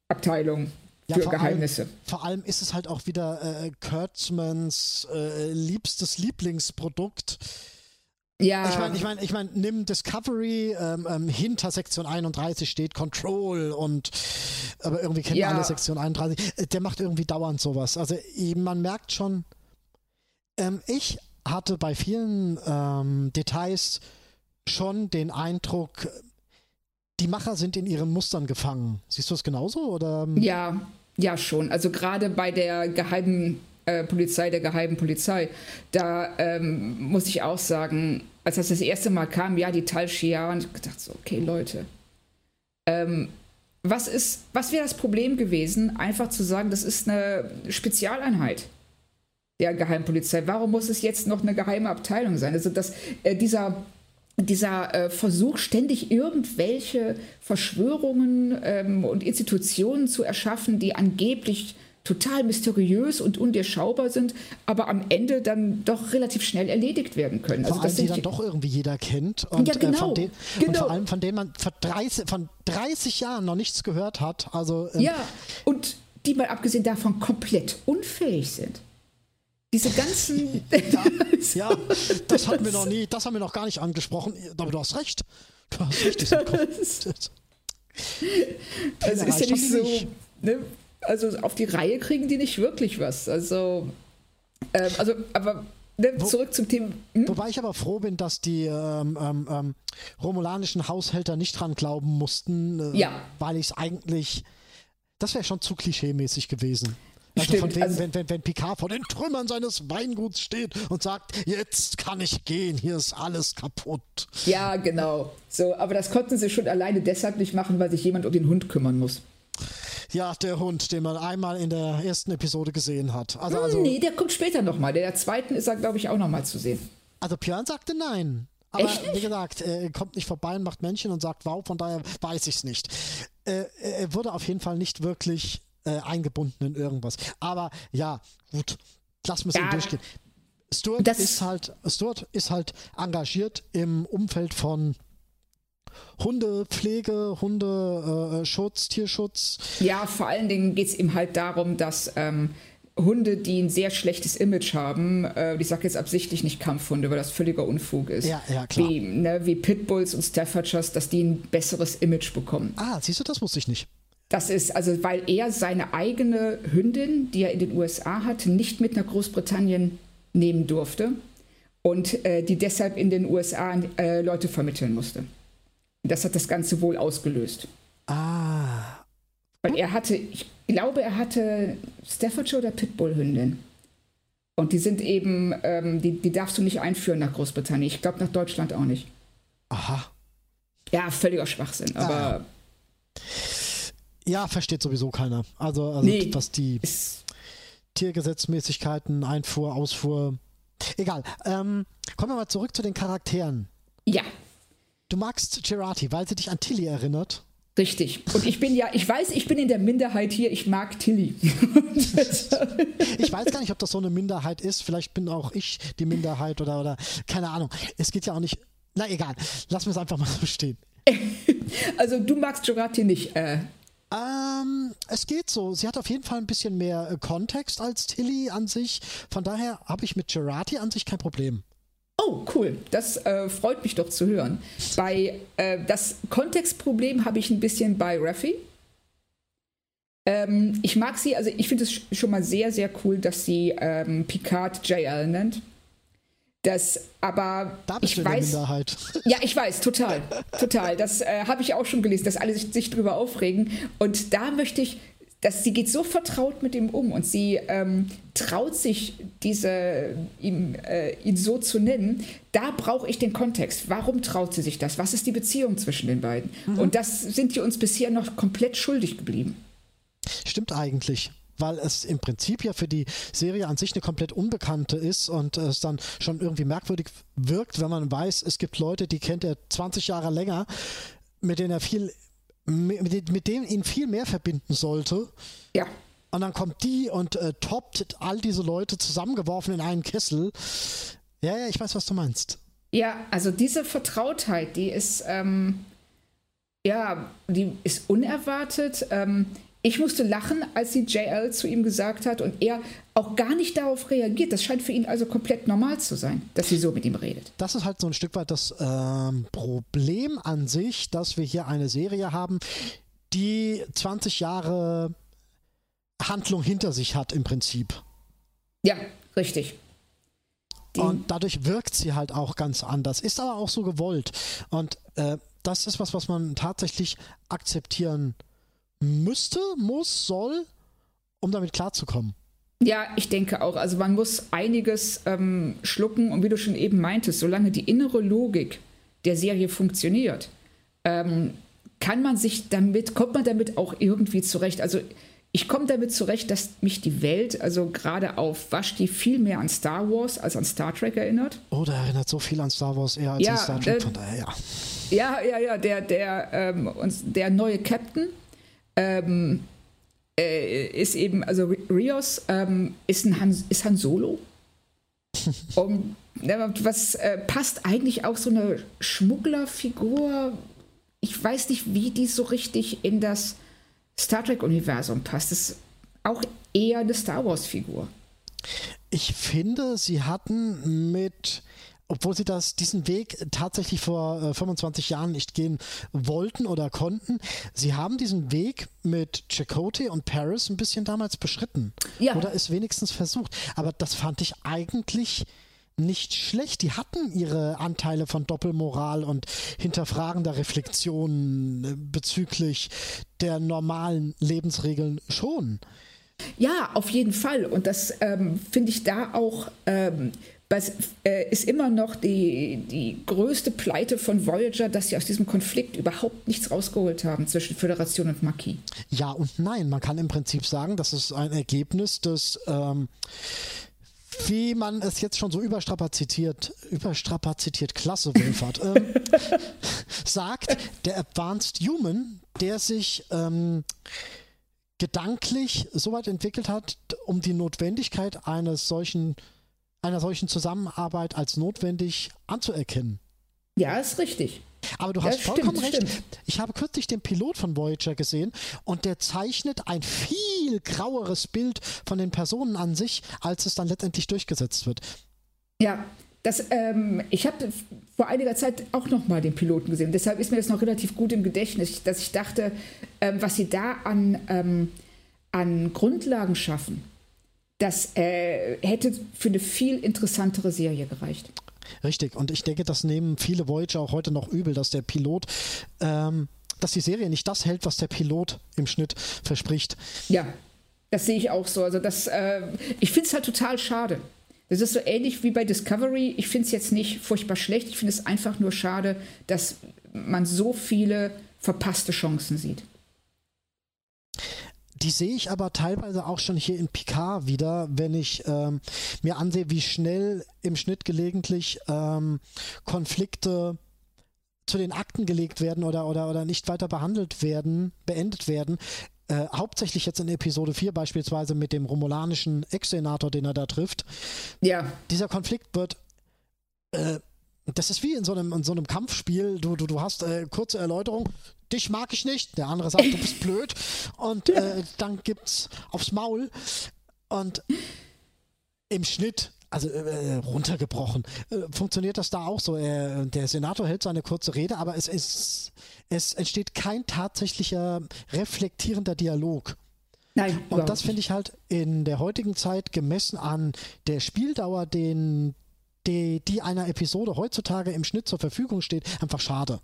Abteilung Ja, für vor allem- Geheimnisse. Vor allem ist es halt auch wieder äh, Kurtzmans äh, liebstes Lieblingsprodukt. ja, Ich meine, ich meine, ich meine, nimm Discovery, ähm, ähm, hinter Sektion 31 steht Control und aber irgendwie kennen Ja. alle Sektion 31. Äh, Der macht irgendwie dauernd sowas. Also man merkt schon, ähm, ich hatte bei vielen ähm, Details schon den Eindruck, die Macher sind in ihren Mustern gefangen. Siehst du es genauso? Oder? Ja, ja schon. Also gerade bei der geheimen äh, Polizei, der geheimen Polizei, da ähm, muss ich auch sagen, als das das erste Mal kam, ja, die Tal Shia, und ich gedacht so, okay, Leute, ähm, was ist, was wäre das Problem gewesen, einfach zu sagen, das ist eine Spezialeinheit der Geheimpolizei. Warum muss es jetzt noch eine geheime Abteilung sein? Also dass äh, dieser dieser äh, Versuch, ständig irgendwelche Verschwörungen ähm, und Institutionen zu erschaffen, die angeblich total mysteriös und undurchschaubar sind, aber am Ende dann doch relativ schnell erledigt werden können. Vor Also allem, das die dann doch irgendwie jeder kennt und, Ja, äh, genau, von denen, und genau. vor allem von denen man vor 30, von 30 Jahren noch nichts gehört hat. Also ähm, Ja, und die mal abgesehen davon komplett unfähig sind. Diese ganzen. [laughs] Ja, das hatten wir noch nie, das haben wir noch gar nicht angesprochen. Aber du hast recht. Du hast [laughs] recht. Also ist ja nicht so. Ne? Also auf die Reihe kriegen die nicht wirklich was. Also, ähm, also aber ne, zurück zum Thema. Hm? Wobei ich aber froh bin, dass die ähm, ähm, ähm, romulanischen Haushälter nicht dran glauben mussten, äh, Ja. weil ich es eigentlich, das wäre schon zu klischeemäßig gewesen. Also Stimmt, von wegen, also- wenn, wenn, wenn Picard vor den Trümmern seines Weinguts steht und sagt, jetzt kann ich gehen, hier ist alles kaputt. Ja, genau. So, aber das konnten sie schon alleine deshalb nicht machen, weil sich jemand um den Hund kümmern muss. Ja, der Hund, den man einmal in der ersten Episode gesehen hat. Also, also, nee, der kommt später nochmal. Der zweiten ist er, glaube ich, auch nochmal zu sehen. also Björn sagte nein. Aber Echt wie gesagt, er kommt nicht vorbei und macht Männchen und sagt wow, von daher weiß ich es nicht. Äh, er wurde auf jeden Fall nicht wirklich äh, eingebunden in irgendwas. Aber ja, gut, lassen wir es Ja. durchgehen. Stuart Das- ist halt, Stuart ist halt engagiert im Umfeld von Hundepflege, Hundeschutz, Tierschutz. Ja, vor allen Dingen geht es ihm halt darum, dass ähm, Hunde, die ein sehr schlechtes Image haben, äh, ich sage jetzt absichtlich nicht Kampfhunde, weil das völliger Unfug ist, Ja, ja, klar. Wie, ne, wie Pitbulls und Staffordshires, dass die ein besseres Image bekommen. Ah, siehst du, das wusste ich nicht. Das ist also, weil er seine eigene Hündin, die er in den USA hat, nicht mit nach Großbritannien nehmen durfte und äh, die deshalb in den USA äh, Leute vermitteln musste. Das hat das Ganze wohl ausgelöst. Ah, Weil er hatte, ich glaube, er hatte Staffordshire oder Pitbull-Hündin. Und die sind eben, ähm, die, die darfst du nicht einführen nach Großbritannien. Ich glaube, nach Deutschland auch nicht. aha. Ja, völliger Schwachsinn. Aber Ja, versteht sowieso keiner. Also, also Nee. was die Tiergesetzmäßigkeiten, Einfuhr, Ausfuhr. Egal. Ähm, kommen wir mal zurück zu den Charakteren. ja, Du magst Gerati, weil sie dich an Tilly erinnert. richtig. Und ich bin ja, ich weiß, ich bin in der Minderheit hier. Ich mag Tilly. Ich weiß gar nicht, ob das so eine Minderheit ist. Vielleicht bin auch ich die Minderheit oder, oder keine Ahnung. Es geht ja auch nicht. Na egal, lassen wir es einfach mal so stehen. also du magst Jurati nicht. Äh, Ähm, es geht so. Sie hat auf jeden Fall ein bisschen mehr äh, Kontext als Tilly an sich. Von daher habe ich mit Gerati an sich kein Problem. Oh, cool. Das äh, freut mich doch zu hören. Bei äh, das Kontextproblem habe ich ein bisschen bei Raffi. Ähm, ich mag sie, also ich finde es sch- schon mal sehr, sehr cool, dass sie ähm, Picard JL nennt. Das, aber Da bist ich du weiß, Minderheit. ja, ich weiß, total, total. Das äh, habe ich auch schon gelesen, dass alle sich, sich drüber aufregen. Und da möchte ich, dass sie geht so vertraut mit ihm um und sie ähm, traut sich, diese, ihm, äh, ihn so zu nennen. Da brauche ich den Kontext. Warum traut sie sich das? Was ist die Beziehung zwischen den beiden? Und das sind die uns bisher noch komplett schuldig geblieben. Stimmt eigentlich. Weil es im Prinzip ja für die Serie an sich eine komplett Unbekannte ist und es dann schon irgendwie merkwürdig wirkt, wenn man weiß, es gibt Leute, die kennt er 20 Jahre länger, mit denen er viel, mit, mit denen ihn viel mehr verbinden sollte. Ja, Und dann kommt die und äh, toppt all diese Leute zusammengeworfen in einen Kessel. Ja, ja, ich weiß, was du meinst. Ja, also diese Vertrautheit, die ist, ähm, ja, die ist unerwartet. Ähm, ich musste lachen, als sie JL zu ihm gesagt hat und er auch gar nicht darauf reagiert. Das scheint für ihn also komplett normal zu sein, dass sie so mit ihm redet. Das ist halt so ein Stück weit das ähm, Problem an sich, dass wir hier eine Serie haben, die 20 Jahre Handlung hinter sich hat im Prinzip. Ja, richtig. Die, Und dadurch wirkt sie halt auch ganz anders. Ist aber auch so gewollt. Und äh, das ist was, was man tatsächlich akzeptieren müsste, muss, soll, um damit klarzukommen. ja, ich denke auch. Also man muss einiges ähm, schlucken und wie du schon eben meintest, solange die innere Logik der Serie funktioniert, ähm, kann man sich damit, kommt man damit auch irgendwie zurecht. Also ich komme damit zurecht, dass mich die Welt, also gerade auf Vashti, viel mehr an Star Wars als an Star Trek erinnert. Oh, der erinnert so viel an Star Wars eher als Ja, an Star Trek. äh, Von daher, ja. Ja, ja, ja, der, der, ähm, der neue Captain ähm, äh, ist eben, also Ri- Rios ähm, ist, ein Han, ist Han Solo. [laughs] Ja, was äh, passt eigentlich auch so eine Schmugglerfigur? Ich weiß nicht, wie die so richtig in das Star Trek-Universum passt. Das ist auch eher eine Star Wars-Figur. Ich finde, sie hatten mit, obwohl sie das, diesen Weg tatsächlich vor äh, 25 Jahren nicht gehen wollten oder konnten, sie haben diesen Weg mit Chakotay und Paris ein bisschen damals beschritten. Ja. Oder es wenigstens versucht. Aber das fand ich eigentlich nicht schlecht. Die hatten ihre Anteile von Doppelmoral und hinterfragender Reflexion äh, bezüglich der normalen Lebensregeln schon. Ja, auf jeden Fall. Und das ähm, finde ich da auch, ähm, was, äh, ist immer noch die, die größte Pleite von Voyager, dass sie aus diesem Konflikt überhaupt nichts rausgeholt haben zwischen Föderation und Marquis. Ja und nein. Man kann im Prinzip sagen, das ist ein Ergebnis des, ähm, wie man es jetzt schon so überstrapazitiert, überstrapazitiert, klasse, Wilfert, ähm, [laughs] sagt, der Advanced Human, der sich ähm, gedanklich so weit entwickelt hat, um die Notwendigkeit eines solchen einer solchen Zusammenarbeit als notwendig anzuerkennen. Ja, ist richtig. Aber du hast ja, vollkommen stimmt, recht. Stimmt. Ich habe kürzlich den Pilot von Voyager gesehen und der zeichnet ein viel graueres Bild von den Personen an sich, als es dann letztendlich durchgesetzt wird. Ja, das, ähm, ich habe vor einiger Zeit auch noch mal den Piloten gesehen. Deshalb ist mir das noch relativ gut im Gedächtnis, dass ich dachte, ähm, was sie da an, ähm, an Grundlagen schaffen, das äh, hätte für eine viel interessantere Serie gereicht. Richtig, und ich denke, das nehmen viele Voyager auch heute noch übel, dass der Pilot, ähm, dass die Serie nicht das hält, was der Pilot im Schnitt verspricht. Ja, das sehe ich auch so. Also das, äh, ich finde es halt total schade. Das ist so ähnlich wie bei Discovery. Ich finde es jetzt nicht furchtbar schlecht. Ich finde es einfach nur schade, dass man so viele verpasste Chancen sieht. Die sehe ich aber teilweise auch schon hier in Picard wieder, wenn ich ähm, mir ansehe, wie schnell im Schnitt gelegentlich ähm, Konflikte zu den Akten gelegt werden oder, oder, oder nicht weiter behandelt werden, beendet werden. Äh, hauptsächlich jetzt in Episode 4 beispielsweise mit dem romulanischen Ex-Senator, den er da trifft. Ja. Dieser Konflikt wird äh, das ist wie in so einem, in so einem Kampfspiel. Du, du, du hast äh, kurze Erläuterung. Dich mag ich nicht. Der andere sagt, du bist [laughs] blöd. Und äh, dann gibt's aufs Maul. Und im Schnitt, also äh, runtergebrochen, äh, funktioniert das da auch so. der Senator hält seine kurze Rede, aber es, ist, es entsteht kein tatsächlicher reflektierender Dialog. Nein, und das finde ich halt in der heutigen Zeit gemessen an der Spieldauer, den die, die einer Episode heutzutage im Schnitt zur Verfügung steht, einfach schade.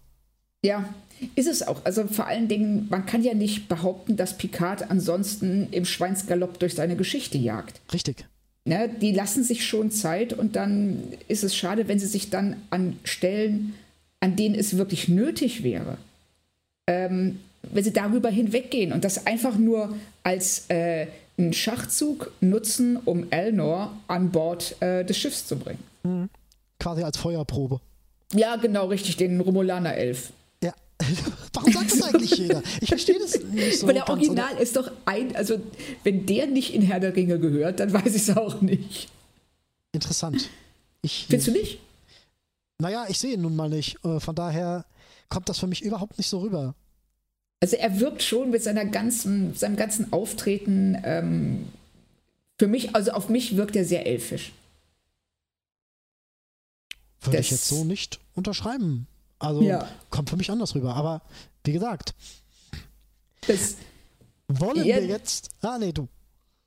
Ja, ist es auch. Also vor allen Dingen, man kann ja nicht behaupten, dass Picard ansonsten im Schweinsgalopp durch seine Geschichte jagt. Richtig. Ne, die lassen sich schon Zeit und dann ist es schade, wenn sie sich dann an Stellen, an denen es wirklich nötig wäre, ähm, wenn sie darüber hinweggehen und das einfach nur als äh, einen Schachzug nutzen, um Elnor an Bord äh, des Schiffs zu bringen. Mhm. Quasi als Feuerprobe. Ja, genau, richtig, den Romulaner Elf. Ja. [laughs] Warum sagt das eigentlich jeder? Ich verstehe das nicht so. Weil der Original oder? ist doch ein, also wenn der nicht in Herr der Ringe gehört, dann weiß ich es auch nicht. Interessant. Ich, Findest du nicht? Naja, ich sehe ihn nun mal nicht. Äh, von daher kommt das für mich überhaupt nicht so rüber. Also er wirkt schon mit seiner ganzen, seinem ganzen Auftreten ähm, für mich, also auf mich wirkt er sehr elfisch. Würde ich jetzt so nicht unterschreiben. Also ja. kommt für mich anders rüber. Aber wie gesagt, das, wollen ja, wir jetzt. Ah, nee, du.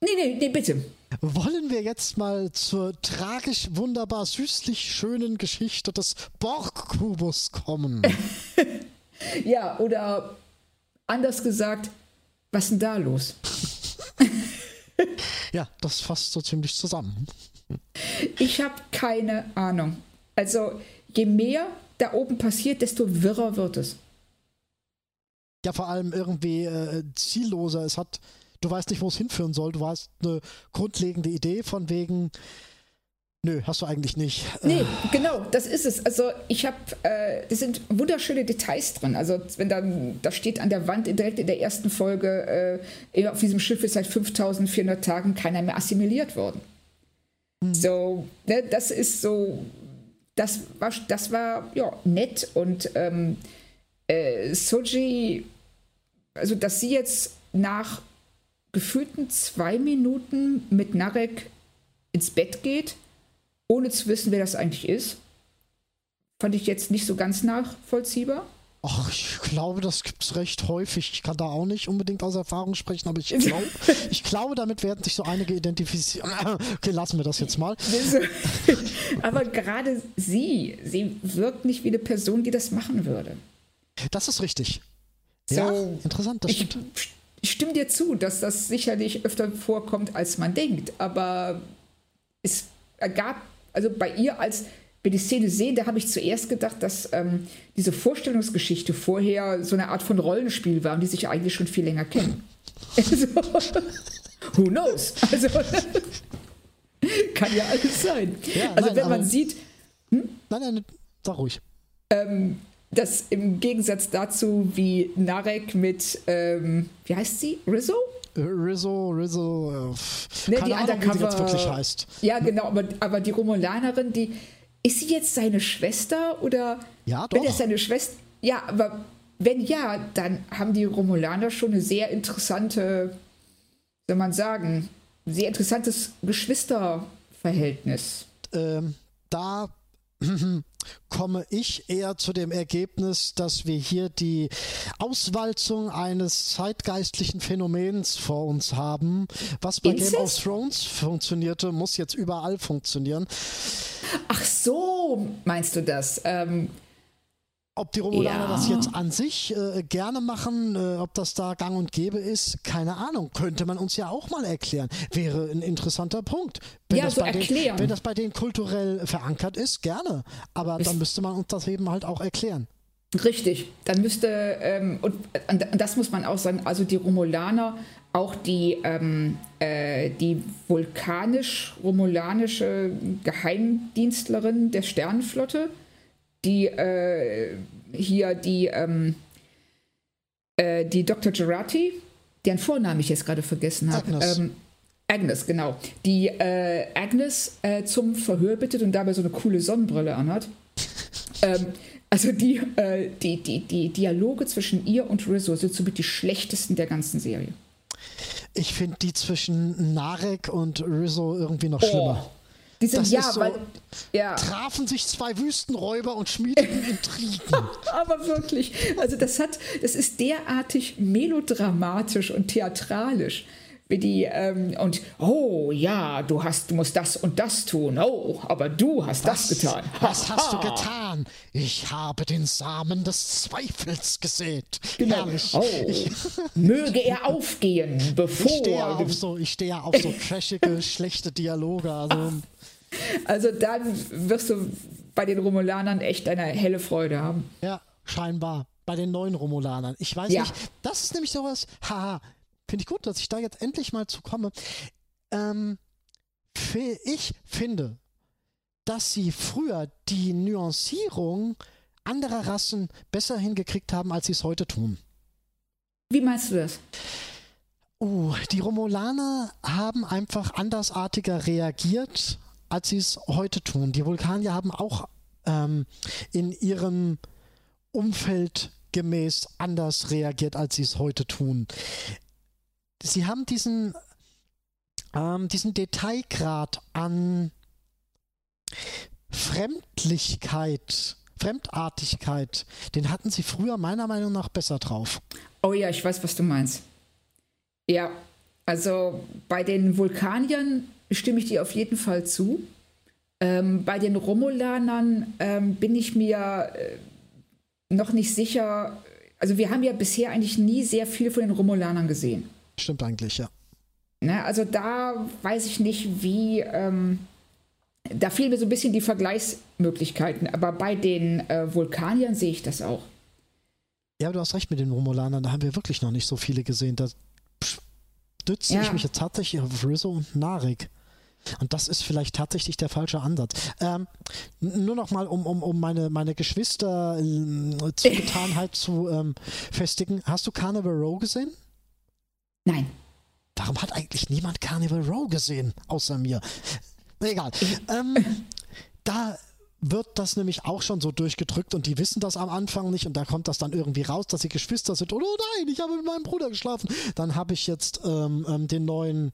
Nee, nee, nee, bitte. Wollen wir jetzt mal zur tragisch, wunderbar, süßlich schönen Geschichte des Borg-Kubus kommen? [laughs] ja, oder anders gesagt, was ist denn da los? [laughs] ja, das fasst so ziemlich zusammen. Ich habe keine Ahnung. Also je mehr da oben passiert, desto wirrer wird es. Ja, vor allem irgendwie äh, zielloser. Es hat, du weißt nicht, wo es hinführen soll. Du hast eine grundlegende Idee von wegen, Nö, hast du eigentlich nicht. Nee, genau, das ist es. Also ich habe, äh, das sind wunderschöne Details drin. Also wenn dann, da steht an der Wand direkt in der ersten Folge, äh, auf diesem Schiff ist seit 5400 Tagen keiner mehr assimiliert worden. Hm. So, ne, das ist so das war, das war ja nett und ähm, äh, Soji, also dass sie jetzt nach gefühlten zwei Minuten mit Narek ins Bett geht, ohne zu wissen, wer das eigentlich ist, fand ich jetzt nicht so ganz nachvollziehbar. Ach, ich glaube, das gibt es recht häufig. Ich kann da auch nicht unbedingt aus Erfahrung sprechen, aber ich [laughs] glaube, ich glaube, damit werden sich so einige identifizieren. [laughs] Okay, lassen wir das jetzt mal. [laughs] aber gerade sie, sie wirkt nicht wie eine Person, die das machen würde. Das ist richtig. So, ja, interessant, das stimmt. Ich, ich stimme dir zu, dass das sicherlich öfter vorkommt, als man denkt, aber es gab, also bei ihr als wir die Szene sehen, da habe ich zuerst gedacht, dass ähm, diese Vorstellungsgeschichte vorher so eine Art von Rollenspiel war und die sich eigentlich schon viel länger kennen. [laughs] Also, who knows? Also, [laughs] kann ja alles sein. Ja, also, nein, wenn man sieht. Hm? Nein, nein, sag ruhig. Ähm, dass im Gegensatz dazu, wie Narek mit, ähm, wie heißt sie? Rizzo? Rizzo, Rizzo, äh, Ne, keine die Ahnung, wie die jetzt Undercover- wirklich heißt. Ja, genau, aber, aber die Romulanerin, die. Ist sie jetzt seine Schwester oder. Ja, Wenn doch. er seine Schwester. Ja, aber wenn ja, dann haben die Romulaner schon eine sehr interessante, soll man sagen, sehr interessantes Geschwisterverhältnis. ähm, da komme ich eher zu dem Ergebnis, dass wir hier die Auswalzung eines zeitgeistlichen Phänomens vor uns haben. Was bei Game of? Thrones funktionierte, muss jetzt überall funktionieren. Ach so, meinst du das? Ähm, Ob die Romulaner Ja. das jetzt an sich äh, gerne machen, äh, ob das da gang und gäbe ist, keine Ahnung. Könnte man uns ja auch mal erklären. Wäre ein interessanter Punkt. Wenn Ja, das so bei erklären. Den, wenn das bei denen kulturell verankert ist, gerne. Aber dann müsste man uns das eben halt auch erklären. Richtig, dann müsste, ähm, und, und das muss man auch sagen, also die Romulaner, auch die, ähm, äh, die vulkanisch-romulanische Geheimdienstlerin der Sternenflotte, die äh, hier die, ähm, äh, die Dr. Gerati, deren Vornamen ich jetzt gerade vergessen habe. Agnes. Ähm, Agnes, genau. Die äh, Agnes äh, zum Verhör bittet und dabei so eine coole Sonnenbrille anhat. [laughs] ähm, also die, äh, die, die, die Dialoge zwischen ihr und Rizzo sind somit die schlechtesten der ganzen Serie. Ich finde die zwischen Narek und Rizzo irgendwie noch schlimmer. Die sind Das ja, so- weil ja, Trafen sich zwei Wüstenräuber und schmiedeten Intrigen. [laughs] aber wirklich, also das hat, das ist derartig melodramatisch und theatralisch. Wie die, ähm, und oh ja, du hast, du musst das und das tun. Oh, aber du hast das getan. Was hast du getan? Ich habe den Samen des Zweifels gesät. Genau. Herrlich. Oh, Ich, [laughs] möge er aufgehen, bevor. ich stehe auf so, ich stehe ja auf so [laughs] trashige, schlechte Dialoge. Also, Also dann wirst du bei den Romulanern echt eine helle Freude haben. ja, scheinbar. Bei den neuen Romulanern. Ich weiß Ja. nicht. Das ist nämlich sowas. Haha. Finde ich gut, dass ich da jetzt endlich mal zu komme. Ähm, ich finde, dass sie früher die Nuancierung anderer Rassen besser hingekriegt haben, als sie es heute tun. Wie meinst du das? Uh, die Romulaner haben einfach andersartiger reagiert, als sie es heute tun. Die Vulkanier haben auch ähm, in ihrem Umfeld gemäß anders reagiert, als sie es heute tun. Sie haben diesen, ähm, diesen Detailgrad an Fremdlichkeit, Fremdartigkeit, den hatten sie früher meiner Meinung nach besser drauf. Oh ja, ich weiß, was du meinst. Ja, also bei den Vulkaniern stimme ich dir auf jeden Fall zu. Ähm, bei den Romulanern ähm, bin ich mir äh, noch nicht sicher. Also wir haben ja bisher eigentlich nie sehr viel von den Romulanern gesehen. Stimmt eigentlich, ja. Ne, also da weiß ich nicht, wie. Ähm, da fehlen mir so ein bisschen die Vergleichsmöglichkeiten. Aber bei den äh, Vulkaniern sehe ich das auch. Ja, du hast recht mit den Romulanern, da haben wir wirklich noch nicht so viele gesehen. Da stütze Ja. ich mich jetzt tatsächlich auf Rizzo und Narek. Und das ist vielleicht tatsächlich der falsche Ansatz. Ähm, nur noch mal, um, um, um meine, meine Geschwister ähm, Zugetanheit [laughs] zu ähm, festigen. Hast du Carnival Row gesehen? Nein. Warum hat eigentlich niemand Carnival Row gesehen, außer mir? Egal. Ähm, [laughs] da wird das nämlich auch schon so durchgedrückt und die wissen das am Anfang nicht und da kommt das dann irgendwie raus, dass sie Geschwister sind. Und, oh nein, ich habe mit meinem Bruder geschlafen. Dann habe ich jetzt ähm, ähm, den neuen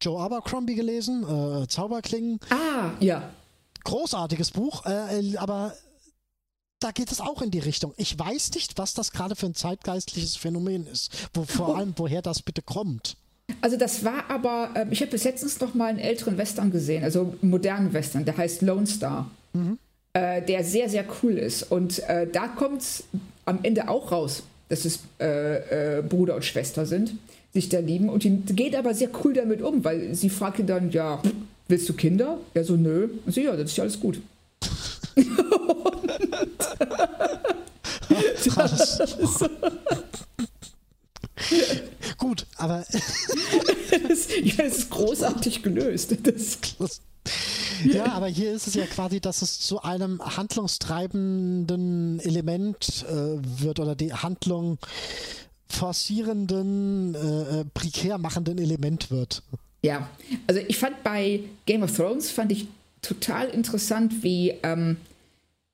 Joe Abercrombie gelesen, äh, Zauberklingen. Ah, ja. Großartiges Buch, äh, aber da geht es auch in die Richtung. Ich weiß nicht, was das gerade für ein zeitgeistliches Phänomen ist. Wo, vor allem, woher das bitte kommt. Also das war aber, ähm, ich habe bis letztens noch mal einen älteren Western gesehen, also einen modernen Western, der heißt Lone Star, äh, der sehr, sehr cool ist. Und äh, da kommt es am Ende auch raus, dass es äh, äh, Bruder und Schwester sind, sich da lieben. Und die geht aber sehr cool damit um, weil sie fragt ihn dann, ja, willst du Kinder? Er so, nö. Und sie, ja, das ist ja alles gut. [laughs] Alles. Gut, aber [laughs] Das, ja, das ist großartig gelöst. Das, ja, aber hier ist es ja quasi, dass es zu einem handlungstreibenden Element äh, wird oder die Handlung forcierenden, äh, äh, prekär machenden Element wird. Ja, also ich fand bei Game of Thrones fand ich total interessant, wie, ähm,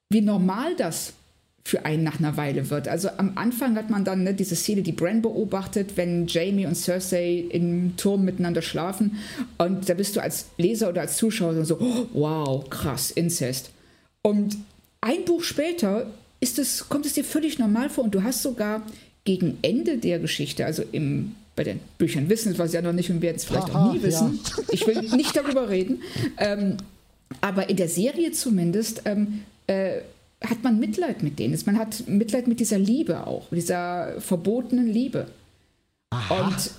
wie normal das für einen nach einer Weile wird. Also am Anfang hat man dann ne, diese Szene, die Bran beobachtet, wenn Jamie und Cersei im Turm miteinander schlafen. Und da bist du als Leser oder als Zuschauer so, oh, wow, krass, Inzest. Und ein Buch später ist es, kommt es dir völlig normal vor und du hast sogar gegen Ende der Geschichte, also im, bei den Büchern wissen wir es ja noch nicht und werden es vielleicht Aha, auch nie wissen. Ja. Ich will nicht darüber reden. Ähm, aber in der Serie zumindest ähm, äh, hat man Mitleid mit denen. Man hat Mitleid mit dieser Liebe auch, mit dieser verbotenen Liebe. Aha. Und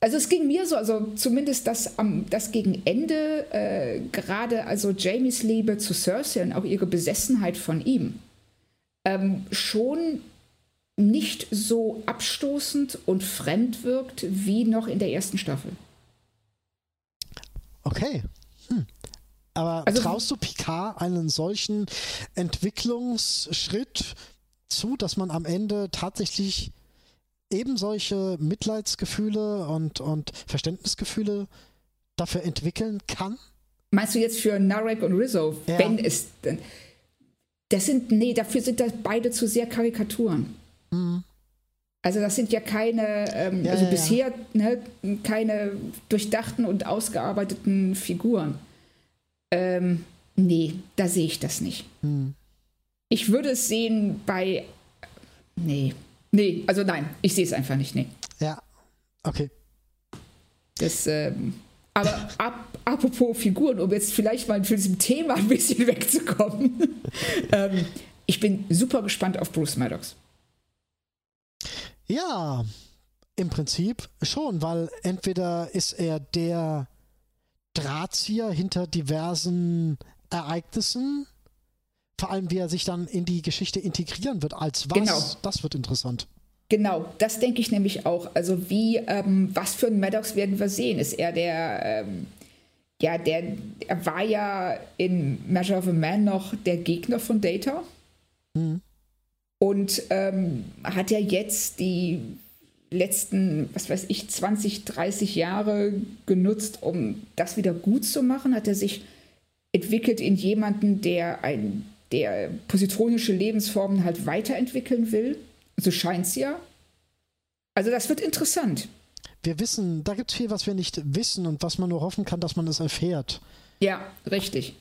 also es ging mir so, also zumindest das, um, das gegen Ende, äh, gerade also Jamies Liebe zu Cersei und auch ihre Besessenheit von ihm, ähm, schon nicht so abstoßend und fremd wirkt wie noch in der ersten Staffel. Okay. Hm. Aber also, traust du Picard einen solchen Entwicklungsschritt zu, dass man am Ende tatsächlich eben solche Mitleidsgefühle und, und Verständnisgefühle dafür entwickeln kann? Meinst du jetzt für Narek und Rizzo, ja. wenn es denn. Das sind, nee, dafür sind das beide zu sehr Karikaturen. Mhm. Also das sind ja keine, ähm, ja, also ja, bisher ne, keine durchdachten und ausgearbeiteten Figuren. Ähm, nee, da sehe ich das nicht. Hm. Ich würde es sehen bei. Nee. Nee, also nein, ich sehe es einfach nicht, nee. Ja, okay. Das, ähm, aber [laughs] ab, apropos Figuren, um jetzt vielleicht mal für diesem Thema ein bisschen [laughs] wegzukommen. ähm, ich bin super gespannt auf Bruce Maddox. Ja, im Prinzip schon, weil entweder ist er der Drahtzieher hinter diversen Ereignissen. Vor allem, wie er sich dann in die Geschichte integrieren wird. Als was? Genau. Das wird interessant. Genau, das denke ich nämlich auch. Also wie, ähm, was für ein Maddox werden wir sehen? Ist er der, ähm, ja, der, er war ja in Measure of a Man noch der Gegner von Data. Mhm. Und ähm, hat ja jetzt die letzten, was weiß ich, 20, 30 Jahre genutzt, um das wieder gut zu machen? Hat er sich entwickelt in jemanden, der ein, der positronische Lebensformen halt weiterentwickeln will? So scheint es ja. Also das wird interessant. Wir wissen, da gibt es viel, was wir nicht wissen und was man nur hoffen kann, dass man es erfährt. Ja, richtig.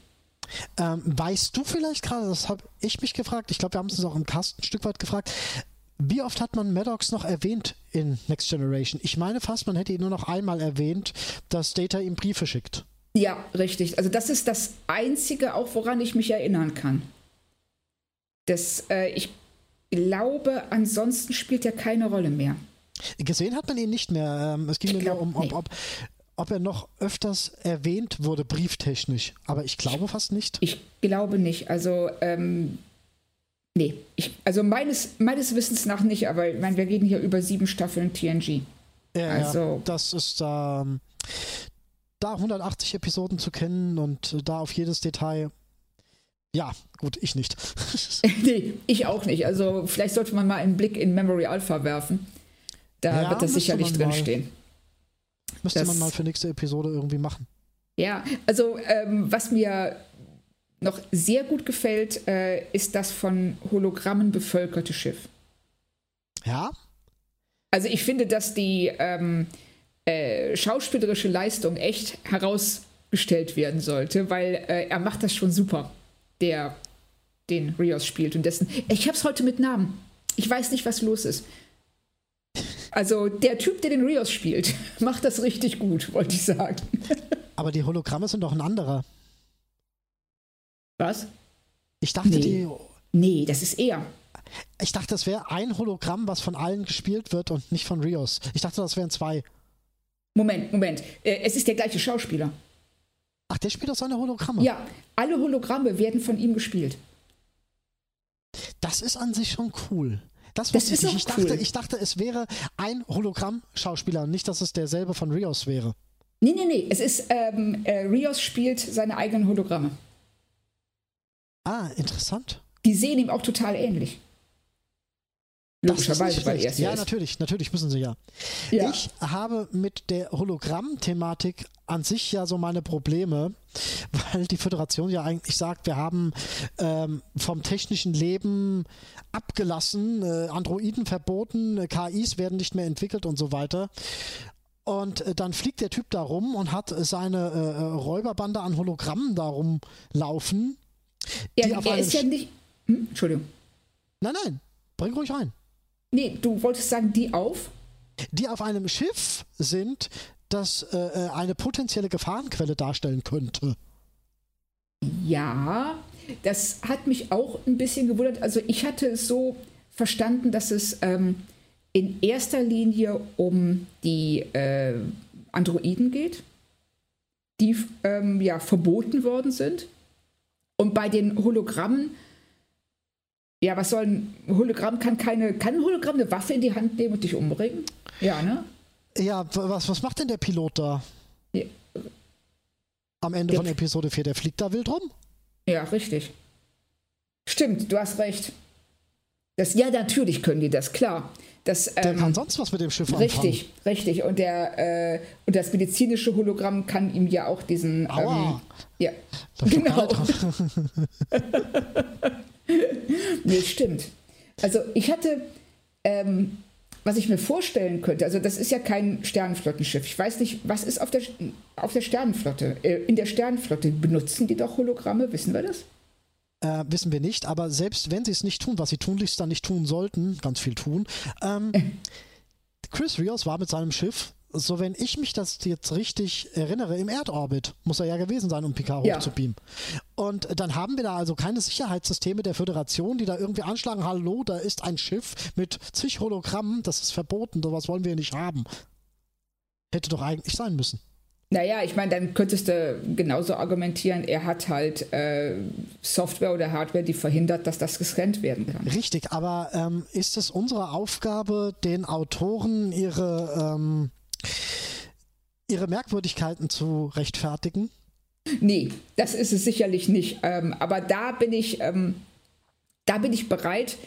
Ähm, weißt du vielleicht gerade, das habe ich mich gefragt, ich glaube, wir haben es uns auch im Cast ein Stück weit gefragt, wie oft hat man Maddox noch erwähnt in Next Generation? Ich meine fast, man hätte ihn nur noch einmal erwähnt, dass Data ihm Briefe schickt. Ja, richtig. Also das ist das Einzige, auch woran ich mich erinnern kann. Das, äh, ich glaube, ansonsten spielt er keine Rolle mehr. Gesehen hat man ihn nicht mehr. Ähm, es ging mir nur um, ob, ob, ob er noch öfters erwähnt wurde, brieftechnisch. Aber ich glaube fast nicht. Ich glaube nicht. Also ähm, Nee, ich, also meines, meines Wissens nach nicht, aber ich meine, wir reden hier über sieben Staffeln TNG. Ja, also, ja das ist ähm, da 180 Episoden zu kennen und da auf jedes Detail. Ja, gut, ich nicht. [laughs] [laughs] nee, ich auch nicht. Also vielleicht sollte man mal einen Blick in Memory Alpha werfen. Da ja, wird das sicherlich drinstehen. Müsste das, man mal für nächste Episode irgendwie machen. Ja, also ähm, was mir noch sehr gut gefällt, äh, ist das von Hologrammen bevölkerte Schiff. Ja. Also ich finde, dass die ähm, äh, schauspielerische Leistung echt herausgestellt werden sollte, weil äh, er macht das schon super, der den Rios spielt und dessen. Ich hab's heute mit Namen. Ich weiß nicht, was los ist. Also der Typ, der den Rios spielt, [laughs] macht das richtig gut, wollte ich sagen. [laughs] Aber die Hologramme sind doch ein anderer. Was? Ich dachte, nee. die. Nee, das ist er. Ich dachte, das wäre ein Hologramm, was von allen gespielt wird und nicht von Rios. Ich dachte, das wären zwei. Moment, Moment. Äh, es ist der gleiche Schauspieler. Ach, der spielt auch seine Hologramme? Ja, alle Hologramme werden von ihm gespielt. Das ist an sich schon cool. Das, das ist ich, ich cool. dachte, ich dachte, es wäre ein Hologramm-Schauspieler, nicht, dass es derselbe von Rios wäre. Nee, nee, nee. Es ist, ähm, äh, Rios spielt seine eigenen Hologramme. Ah, interessant. Die sehen ihm auch total ähnlich. Logischerweise, weil er Ja, natürlich, natürlich müssen sie ja. ja. Ich habe mit der Hologramm-Thematik an sich ja so meine Probleme, [laughs] weil die Föderation ja eigentlich sagt, wir haben ähm, vom technischen Leben abgelassen, äh, Androiden verboten, KIs werden nicht mehr entwickelt und so weiter. Und äh, dann fliegt der Typ da rum und hat seine äh, äh Räuberbande an Hologrammen da rumlaufen. Ja, er ist ja nicht. Hm? Entschuldigung. Nein, nein, bring ruhig rein. Nee, du wolltest sagen, die auf? Die auf einem Schiff sind, das äh, äh, eine potenzielle Gefahrenquelle darstellen könnte. Ja, das hat mich auch ein bisschen gewundert. Also ich hatte es so verstanden, dass es ähm, in erster Linie um die äh, Androiden geht, die ähm, ja verboten worden sind. Und bei den Hologrammen ja, was soll ein Hologramm? Kann, keine, kann ein Hologramm eine Waffe in die Hand nehmen und dich umbringen? Ja, ne? Ja, was, was macht denn der Pilot da? Ja. Am Ende der von Episode 4, der fliegt da wild rum? Ja, richtig. Stimmt, du hast recht. Das, ja, natürlich können die das, klar. Das, der ähm, kann sonst was mit dem Schiff anfangen. Richtig, richtig. Und, der, äh, und das medizinische Hologramm kann ihm ja auch diesen. Aua. Ähm, ja, genau. [laughs] [laughs] [laughs] nee, stimmt. Also ich hatte, ähm, was ich mir vorstellen könnte, also das ist ja kein Sternenflottenschiff. Ich weiß nicht, was ist auf der, auf der Sternenflotte? Äh, in der Sternenflotte benutzen die doch Hologramme, wissen wir das? Äh, wissen wir nicht, aber selbst wenn sie es nicht tun, was sie tunlichst dann nicht tun sollten, ganz viel tun, ähm, [laughs] Chris Rios war mit seinem Schiff so wenn ich mich das jetzt richtig erinnere, im Erdorbit muss er ja gewesen sein, um Picard ja. hochzubeamen. Und dann haben wir da also keine Sicherheitssysteme der Föderation, die da irgendwie anschlagen, hallo, da ist ein Schiff mit zig Hologrammen, das ist verboten, sowas wollen wir nicht haben. Hätte doch eigentlich sein müssen. Naja, ich meine, dann könntest du genauso argumentieren, er hat halt äh, Software oder Hardware, die verhindert, dass das gescannt werden kann. Richtig, aber ähm, ist es unsere Aufgabe, den Autoren ihre ähm, ihre Merkwürdigkeiten zu rechtfertigen? Nee, das ist es sicherlich nicht. Ähm, aber da bin ich, ähm, da bin ich bereit,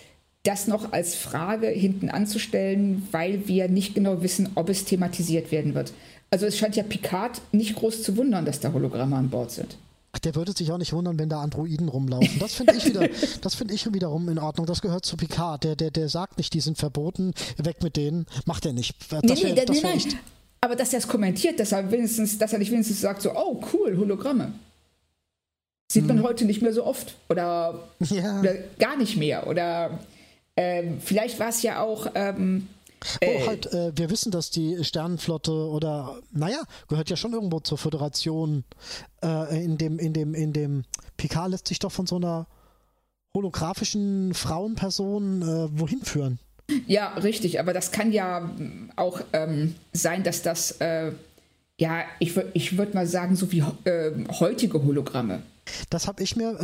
das noch als Frage hinten anzustellen, weil wir nicht genau wissen, ob es thematisiert werden wird. Also es scheint ja Picard nicht groß zu wundern, dass da Hologramme an Bord sind. Ach, der würde sich auch nicht wundern, wenn da Androiden rumlaufen. Das finde ich wieder, [laughs] das finde ich wiederum in Ordnung. Das gehört zu Picard. Der, der, der sagt nicht, die sind verboten, weg mit denen. Macht er nicht. Das nee, wär, nee, das nee, nein. Aber dass er es kommentiert, dass er, wenigstens, dass er nicht wenigstens sagt, so, oh cool, Hologramme. Sieht hm. man heute nicht mehr so oft. Oder, [laughs] ja. oder gar nicht mehr. Oder ähm, vielleicht war es ja auch. Ähm, oh, äh, halt, äh, wir wissen, dass die Sternenflotte oder, naja, gehört ja schon irgendwo zur Föderation. Äh, in dem, in dem, in dem Picard lässt sich doch von so einer holographischen Frauenperson äh, wohin führen. Ja, richtig, aber das kann ja auch ähm, sein, dass das, äh, ja, ich, ich würde mal sagen, so wie äh, heutige Hologramme. Das habe ich mir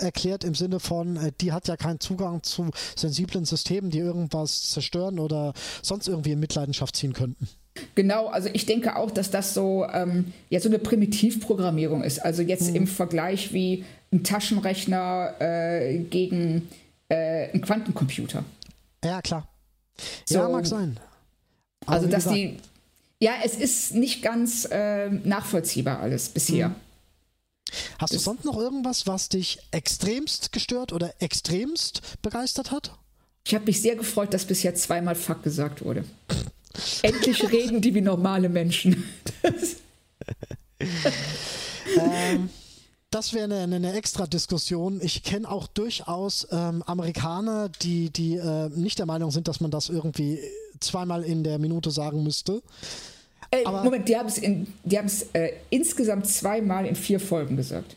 äh, erklärt im Sinne von, äh, die hat ja keinen Zugang zu sensiblen Systemen, die irgendwas zerstören oder sonst irgendwie in Mitleidenschaft ziehen könnten. Genau, also ich denke auch, dass das so, ähm, ja, so eine Primitivprogrammierung ist. Also jetzt hm. im Vergleich wie ein Taschenrechner äh, gegen äh, einen Quantencomputer. Ja, klar. So, ja, mag sein. Aber also, dass die. Ja, es ist nicht ganz äh, nachvollziehbar alles bisher. Hm. Hast das du sonst noch irgendwas, was dich extremst gestört oder extremst begeistert hat? Ich habe mich sehr gefreut, dass bisher zweimal Fuck gesagt wurde. [laughs] Endlich reden die wie normale Menschen. ähm, das wäre eine, eine extra Diskussion. Ich kenne auch durchaus ähm, Amerikaner, die, die äh, nicht der Meinung sind, dass man das irgendwie zweimal in der Minute sagen müsste. Äh, Moment, die haben es äh, insgesamt zweimal in vier Folgen gesagt.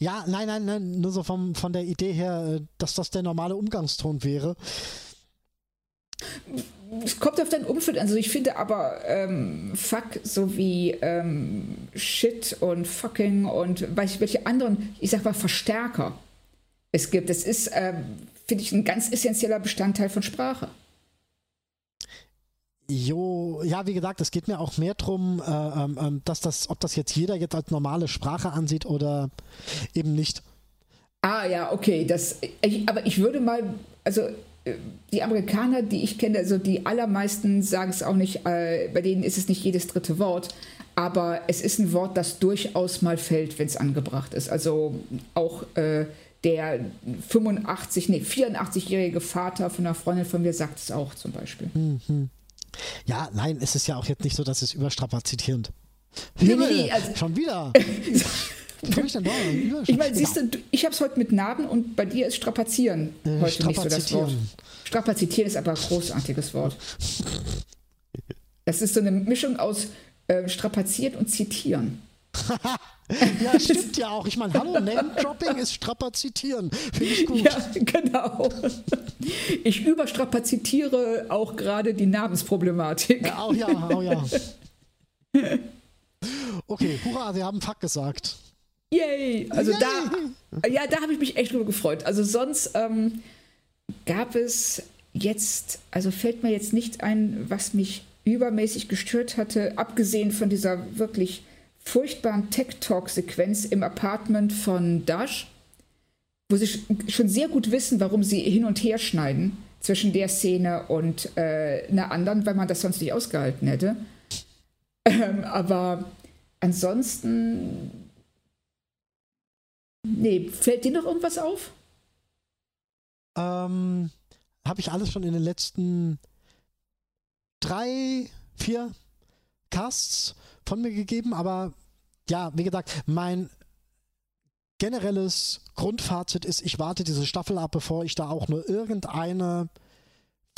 Ja, nein, nein, nein, nur so vom, von der Idee her, äh, dass das der normale Umgangston wäre es kommt auf dein Umfeld Also ich finde aber ähm, Fuck sowie ähm, Shit und Fucking und welche anderen, ich sag mal, Verstärker es gibt. Das ist, ähm, finde ich, ein ganz essentieller Bestandteil von Sprache. Jo, ja, wie gesagt, es geht mir auch mehr darum, äh, ähm, ähm, dass das, ob das jetzt jeder jetzt als normale Sprache ansieht oder eben nicht. Ah ja, okay. Das, ich, aber ich würde mal, also die Amerikaner, die ich kenne, also die allermeisten sagen es auch nicht, äh, bei denen ist es nicht jedes dritte Wort, aber es ist ein Wort, das durchaus mal fällt, wenn es angebracht ist. Also auch äh, der 85, nee, 84-jährige Vater von einer Freundin von mir sagt es auch zum Beispiel. Mhm. Ja, nein, es ist ja auch jetzt nicht so, dass es überstrapazitierend. Nee, nee, nee, also, schon wieder. [laughs] ich meine, siehst du, ich habe es heute mit Narben und bei dir ist Strapazieren äh, heute nicht so das Wort. Strapazitieren ist aber ein großartiges Wort. Das ist so eine Mischung aus äh, Strapazieren und Zitieren. [laughs] [laughs] ja, stimmt ja auch. Ich meine, hallo, Name-Dropping ist Strapazitieren. Finde ich gut. Ja, genau. Ich überstrapazitiere auch gerade die Namensproblematik. Ja, auch ja, auch ja. Okay, hurra, wir haben Fuck gesagt. Yay! Also Yay. da, ja, da habe ich mich echt drüber gefreut. Also sonst ähm, gab es jetzt, also fällt mir jetzt nicht ein, was mich übermäßig gestört hatte, abgesehen von dieser wirklich furchtbaren Tech-Talk-Sequenz im Apartment von Dash, wo sie schon sehr gut wissen, warum sie hin und her schneiden zwischen der Szene und äh, einer anderen, weil man das sonst nicht ausgehalten hätte. Ähm, aber ansonsten. Nee, fällt dir noch irgendwas auf? Ähm, habe ich alles schon in den letzten drei, vier Casts von mir gegeben, aber ja, wie gesagt, mein generelles Grundfazit ist, ich warte diese Staffel ab, bevor ich da auch nur irgendeine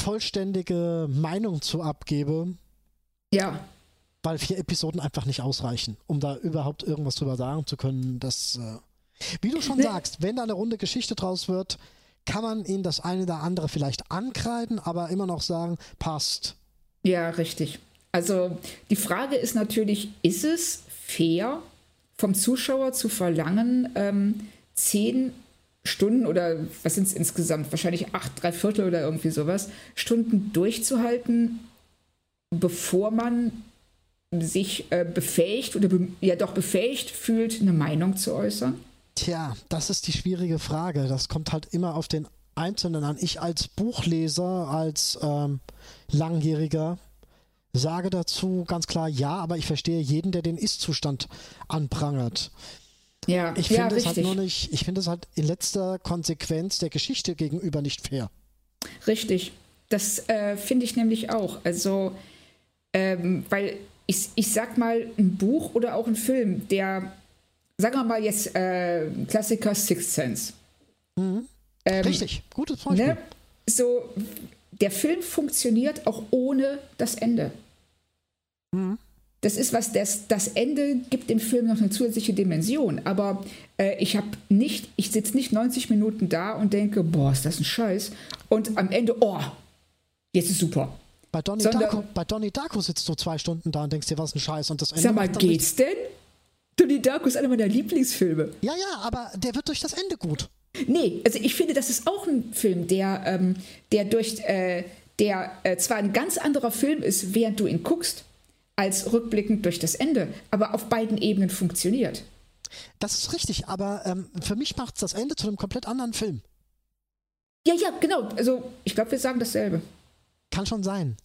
vollständige Meinung zu abgebe. Ja. Weil vier Episoden einfach nicht ausreichen, um da überhaupt irgendwas drüber sagen zu können. Das, äh, wie du schon sagst, wenn da eine runde Geschichte draus wird, kann man ihnen das eine oder andere vielleicht ankreiden, aber immer noch sagen, passt. Ja, richtig. Also die Frage ist natürlich, ist es fair vom Zuschauer zu verlangen, ähm, zehn Stunden oder was sind es insgesamt? Wahrscheinlich acht, drei Viertel oder irgendwie sowas, Stunden durchzuhalten, bevor man sich äh, befähigt oder be ja doch befähigt fühlt, eine Meinung zu äußern? Tja, das ist die schwierige Frage. Das kommt halt immer auf den Einzelnen an. Ich als Buchleser, als ähm, Langjähriger, sage dazu ganz klar ja, aber ich verstehe jeden, der den Ist-Zustand anprangert. Ja, ich finde ja, es halt nur nicht, ich finde es halt in letzter Konsequenz der Geschichte gegenüber nicht fair. Richtig. Das äh, finde ich nämlich auch. Also, ähm, weil ich, ich sag mal, ein Buch oder auch ein Film, der, sagen wir mal jetzt äh, Klassiker Sixth Sense. Mhm. Ähm, Richtig, gutes Beispiel. Ne? So, der Film funktioniert auch ohne das Ende. Mhm. Das ist was, das, das Ende gibt dem Film noch eine zusätzliche Dimension. Aber äh, ich habe nicht, ich sitze nicht 90 Minuten da und denke, boah, ist das ein Scheiß. Und am Ende, oh, jetzt ist super. Bei Donnie, Sondern, Darko, bei Donnie Darko sitzt du zwei Stunden da und denkst dir, was ein Scheiß. Und das Ende sag mal, geht's denn? Donnie Darko ist einer meiner Lieblingsfilme. Ja, ja, aber der wird durch das Ende gut. Nee, also ich finde, das ist auch ein Film, der, ähm, der durch, äh, der äh, zwar ein ganz anderer Film ist, während du ihn guckst, als rückblickend durch das Ende, aber auf beiden Ebenen funktioniert. Das ist richtig, aber ähm, für mich macht es das Ende zu einem komplett anderen Film. Ja, ja, genau. Also ich glaube, wir sagen dasselbe. Kann schon sein.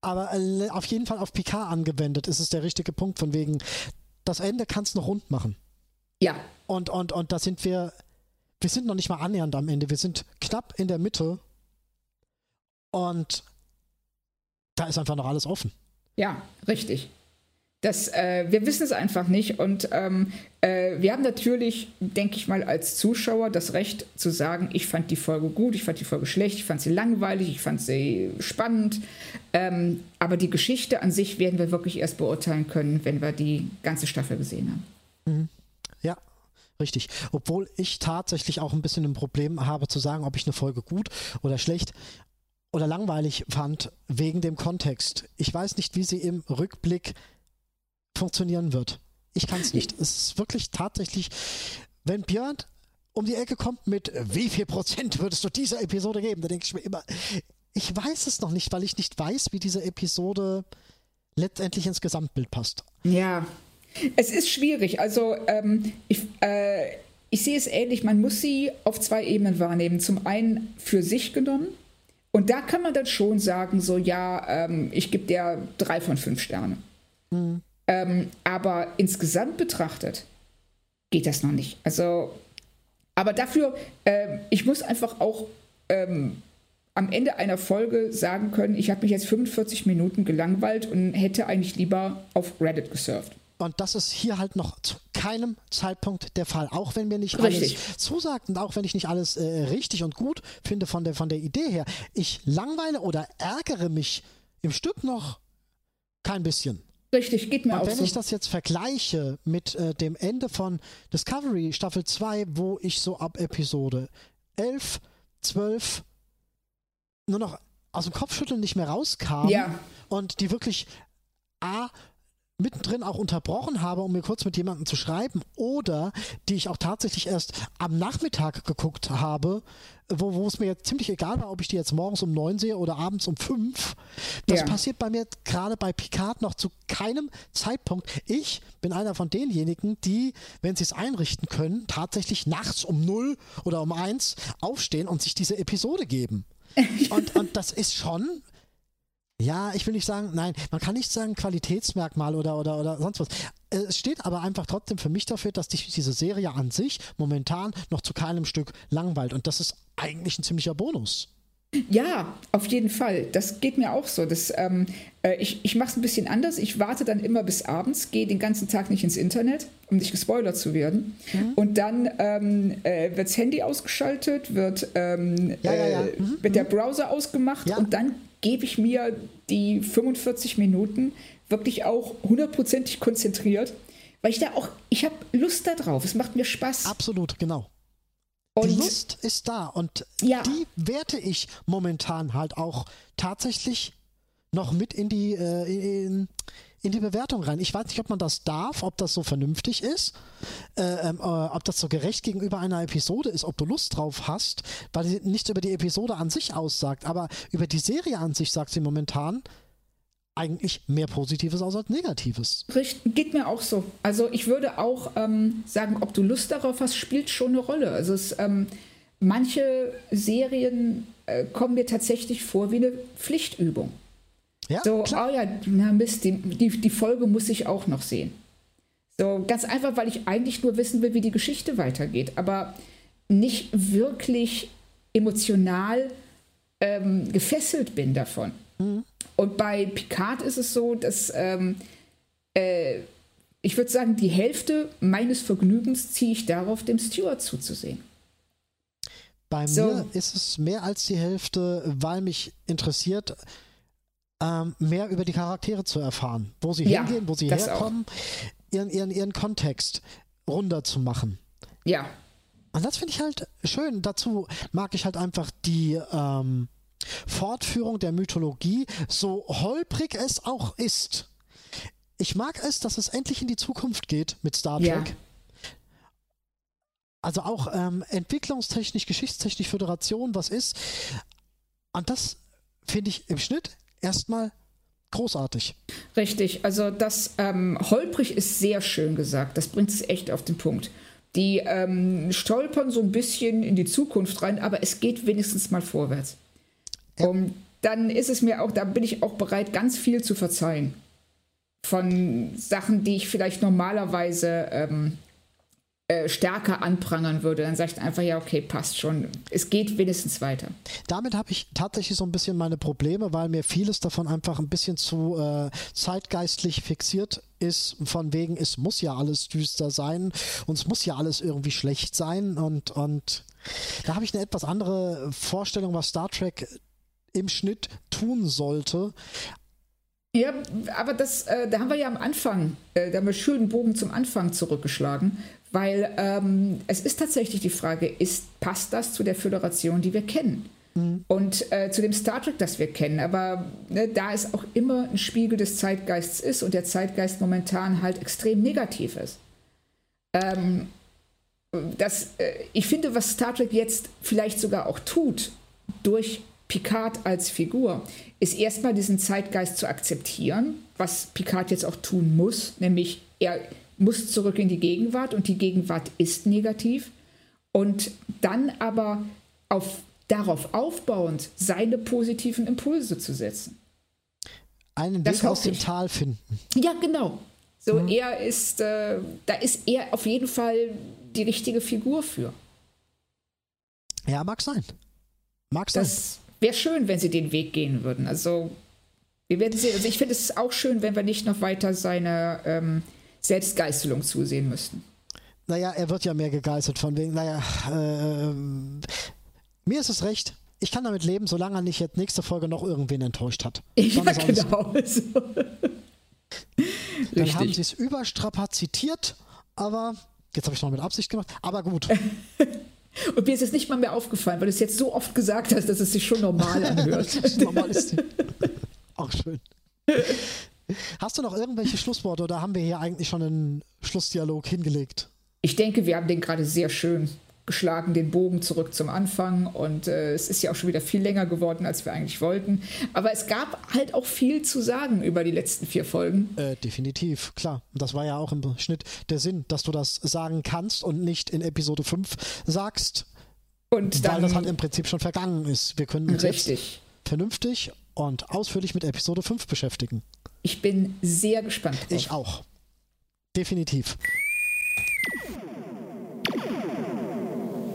Aber äh, auf jeden Fall auf Picard angewendet ist es der richtige Punkt, von wegen, das Ende kannst du noch rund machen. Ja. Und, und, und da sind wir wir sind noch nicht mal annähernd am Ende. Wir sind knapp in der Mitte. Und da ist einfach noch alles offen. Ja, richtig. Das, äh, wir wissen es einfach nicht. Und ähm, äh, wir haben natürlich, denke ich mal, als Zuschauer das Recht zu sagen, ich fand die Folge gut, ich fand die Folge schlecht, ich fand sie langweilig, ich fand sie spannend. Ähm, aber die Geschichte an sich werden wir wirklich erst beurteilen können, wenn wir die ganze Staffel gesehen haben. Mhm. Ja, Richtig. Obwohl ich tatsächlich auch ein bisschen ein Problem habe zu sagen, ob ich eine Folge gut oder schlecht oder langweilig fand, wegen dem Kontext. Ich weiß nicht, wie sie im Rückblick funktionieren wird. Ich kann es nicht. Es ist wirklich tatsächlich, wenn Björn um die Ecke kommt mit wie viel Prozent würdest du dieser Episode geben, da denke ich mir immer, ich weiß es noch nicht, weil ich nicht weiß, wie diese Episode letztendlich ins Gesamtbild passt. Ja, es ist schwierig. Also ähm, ich, äh, ich sehe es ähnlich. Man muss sie auf zwei Ebenen wahrnehmen. Zum einen für sich genommen, Und da kann man dann schon sagen, so ja, ähm, ich gebe der drei von fünf Sterne. Mhm. Ähm, aber insgesamt betrachtet geht das noch nicht. Also, aber dafür, äh, ich muss einfach auch ähm, am Ende einer Folge sagen können, ich habe mich jetzt 45 Minuten gelangweilt und hätte eigentlich lieber auf Reddit gesurft. Und das ist hier halt noch zu keinem Zeitpunkt der Fall. Auch wenn mir nicht richtig. alles zusagt und auch wenn ich nicht alles äh, richtig und gut finde von der, von der Idee her. Ich langweile oder ärgere mich im Stück noch kein bisschen. Richtig, geht mir und auch wenn so. ich das jetzt vergleiche mit äh, dem Ende von Discovery Staffel 2, wo ich so ab Episode 11, 12 nur noch aus dem Kopfschütteln nicht mehr rauskam ja. und die wirklich A mittendrin auch unterbrochen habe, um mir kurz mit jemandem zu schreiben, oder die ich auch tatsächlich erst am Nachmittag geguckt habe, wo, wo es mir jetzt ziemlich egal war, ob ich die jetzt morgens um neun sehe oder abends um fünf. Das ja. passiert bei mir gerade bei Picard noch zu keinem Zeitpunkt. Ich bin einer von denjenigen, die, wenn sie es einrichten können, tatsächlich nachts um null oder um eins aufstehen und sich diese Episode geben. [laughs] und, und das ist schon ja, ich will nicht sagen, nein, man kann nicht sagen Qualitätsmerkmal oder, oder, oder sonst was. Es steht aber einfach trotzdem für mich dafür, dass dich diese Serie an sich momentan noch zu keinem Stück langweilt. Und das ist eigentlich ein ziemlicher Bonus. Ja, auf jeden Fall. Das geht mir auch so. Das, ähm, äh, ich ich mache es ein bisschen anders. Ich warte dann immer bis abends, gehe den ganzen Tag nicht ins Internet, um nicht gespoilert zu werden. Mhm. Und dann ähm, äh, wird das Handy ausgeschaltet, wird, ähm, ja, ja, ja. Äh, mhm. wird der mhm. Browser ausgemacht und dann gebe ich mir die 45 Minuten wirklich auch hundertprozentig konzentriert, weil ich da auch, ich habe Lust darauf. Es macht mir Spaß. Absolut, genau. Und die Lust ist da und ja. die werte ich momentan halt auch tatsächlich noch mit in die äh, in, in die Bewertung rein. Ich weiß nicht, ob man das darf, ob das so vernünftig ist, äh, äh, ob das so gerecht gegenüber einer Episode ist, ob du Lust drauf hast, weil sie nichts über die Episode an sich aussagt, aber über die Serie an sich sagt sie momentan eigentlich mehr Positives als Negatives. Richtig, geht mir auch so. Also ich würde auch ähm, sagen, ob du Lust darauf hast, spielt schon eine Rolle. Also es, ähm, manche Serien äh, kommen mir tatsächlich vor wie eine Pflichtübung. Ja, so, klar. oh ja, na Mist, die, die, die Folge muss ich auch noch sehen. So, ganz einfach, weil ich eigentlich nur wissen will, wie die Geschichte weitergeht, aber nicht wirklich emotional ähm, gefesselt bin davon. Mhm. Und bei Picard ist es so, dass ähm, äh, ich würde sagen, die Hälfte meines Vergnügens ziehe ich darauf, dem Steward zuzusehen. Bei so. mir ist es mehr als die Hälfte, weil mich interessiert, ähm, mehr über die Charaktere zu erfahren, wo sie ja, hingehen, wo sie herkommen, ihren, ihren, ihren Kontext runder zu machen. Ja. Und das finde ich halt schön. Dazu mag ich halt einfach die ähm, Fortführung der Mythologie, so holprig es auch ist. Ich mag es, dass es endlich in die Zukunft geht mit Star Trek. Ja. Also auch ähm, entwicklungstechnisch, geschichtstechnisch, Föderation, was ist. Und das finde ich im Schnitt erstmal großartig. Richtig, also das ähm, holprig ist sehr schön gesagt. Das bringt es echt auf den Punkt. Die ähm, stolpern so ein bisschen in die Zukunft rein, aber es geht wenigstens mal vorwärts. Ja. Und dann ist es mir auch, da bin ich auch bereit, ganz viel zu verzeihen. Von Sachen, die ich vielleicht normalerweise ähm, äh, stärker anprangern würde, dann sage ich einfach, ja, okay, passt schon. Es geht wenigstens weiter. Damit habe ich tatsächlich so ein bisschen meine Probleme, weil mir vieles davon einfach ein bisschen zu äh, zeitgeistlich fixiert ist, von wegen, es muss ja alles düster sein und es muss ja alles irgendwie schlecht sein und, und da habe ich eine etwas andere Vorstellung, was Star Trek im Schnitt tun sollte. Ja, aber das, äh, da haben wir ja am Anfang, äh, da haben wir schönen Bogen zum Anfang zurückgeschlagen, weil ähm, es ist tatsächlich die Frage, ist, passt das zu der Föderation, die wir kennen? Mhm. Und äh, zu dem Star Trek, das wir kennen. Aber ne, da es auch immer ein Spiegel des Zeitgeists ist und der Zeitgeist momentan halt extrem negativ ist. Ähm, das, äh, ich finde, was Star Trek jetzt vielleicht sogar auch tut, durch Picard als Figur, ist erstmal diesen Zeitgeist zu akzeptieren, was Picard jetzt auch tun muss, nämlich er muss zurück in die Gegenwart und die Gegenwart ist negativ. Und dann aber auf darauf aufbauend seine positiven Impulse zu setzen. Einen Weg aus dem Tal finden. Ja, genau. So, mhm. er ist, äh, da ist er auf jeden Fall die richtige Figur für. Ja, mag sein. Mag sein. Das wäre schön, wenn sie den Weg gehen würden. Also, wir werden sehen. Also, ich finde es auch schön, wenn wir nicht noch weiter seine ähm, Selbstgeißelung zusehen müssten. Naja, er wird ja mehr gegeißelt von wegen, naja, äh, mir ist es recht. Ich kann damit leben, solange er nicht jetzt nächste Folge noch irgendwen enttäuscht hat. [laughs] Ja, genau. So. Dann Richtig. haben sie es überstrapazitiert, aber jetzt habe ich es noch mit Absicht gemacht, aber gut. [laughs] Und mir ist es nicht mal mehr aufgefallen, weil du es jetzt so oft gesagt hast, dass es sich schon normal [laughs] anhört. normal ist Auch schön. Hast du noch irgendwelche Schlussworte oder haben wir hier eigentlich schon einen Schlussdialog hingelegt? Ich denke, wir haben den gerade sehr schön geschlagen, den Bogen zurück zum Anfang. Und äh, es ist ja auch schon wieder viel länger geworden, als wir eigentlich wollten. Aber es gab halt auch viel zu sagen über die letzten vier Folgen. Äh, definitiv, klar. Das war ja auch im Schnitt der Sinn, dass du das sagen kannst und nicht in Episode 5 sagst. Und dann, weil das halt im Prinzip schon vergangen ist. Wir können uns richtig. vernünftig und ausführlich mit Episode 5 beschäftigen. Ich bin sehr gespannt. Drauf. Ich auch. Definitiv.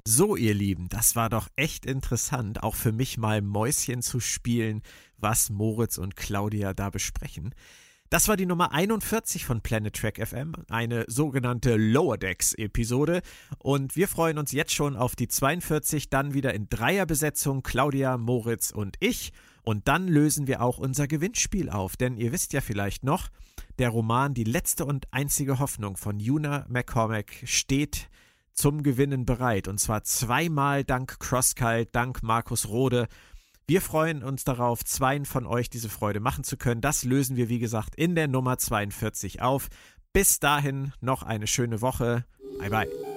So, ihr Lieben, das war doch echt interessant, auch für mich mal Mäuschen zu spielen, was Moritz und Claudia da besprechen. Das war die Nummer 41 von Planet Track FM, eine sogenannte Lower Decks Episode. Und wir freuen uns jetzt schon auf die 42, dann wieder in Dreierbesetzung, Claudia, Moritz und ich. Und dann lösen wir auch unser Gewinnspiel auf, denn ihr wisst ja vielleicht noch, der Roman Die letzte und einzige Hoffnung von Juna McCormack steht zum Gewinnen bereit. Und zwar zweimal dank Crosskite, dank Markus Rode. Wir freuen uns darauf, zweien von euch diese Freude machen zu können. Das lösen wir, wie gesagt, in der Nummer 42 auf. Bis dahin noch eine schöne Woche. Bye bye.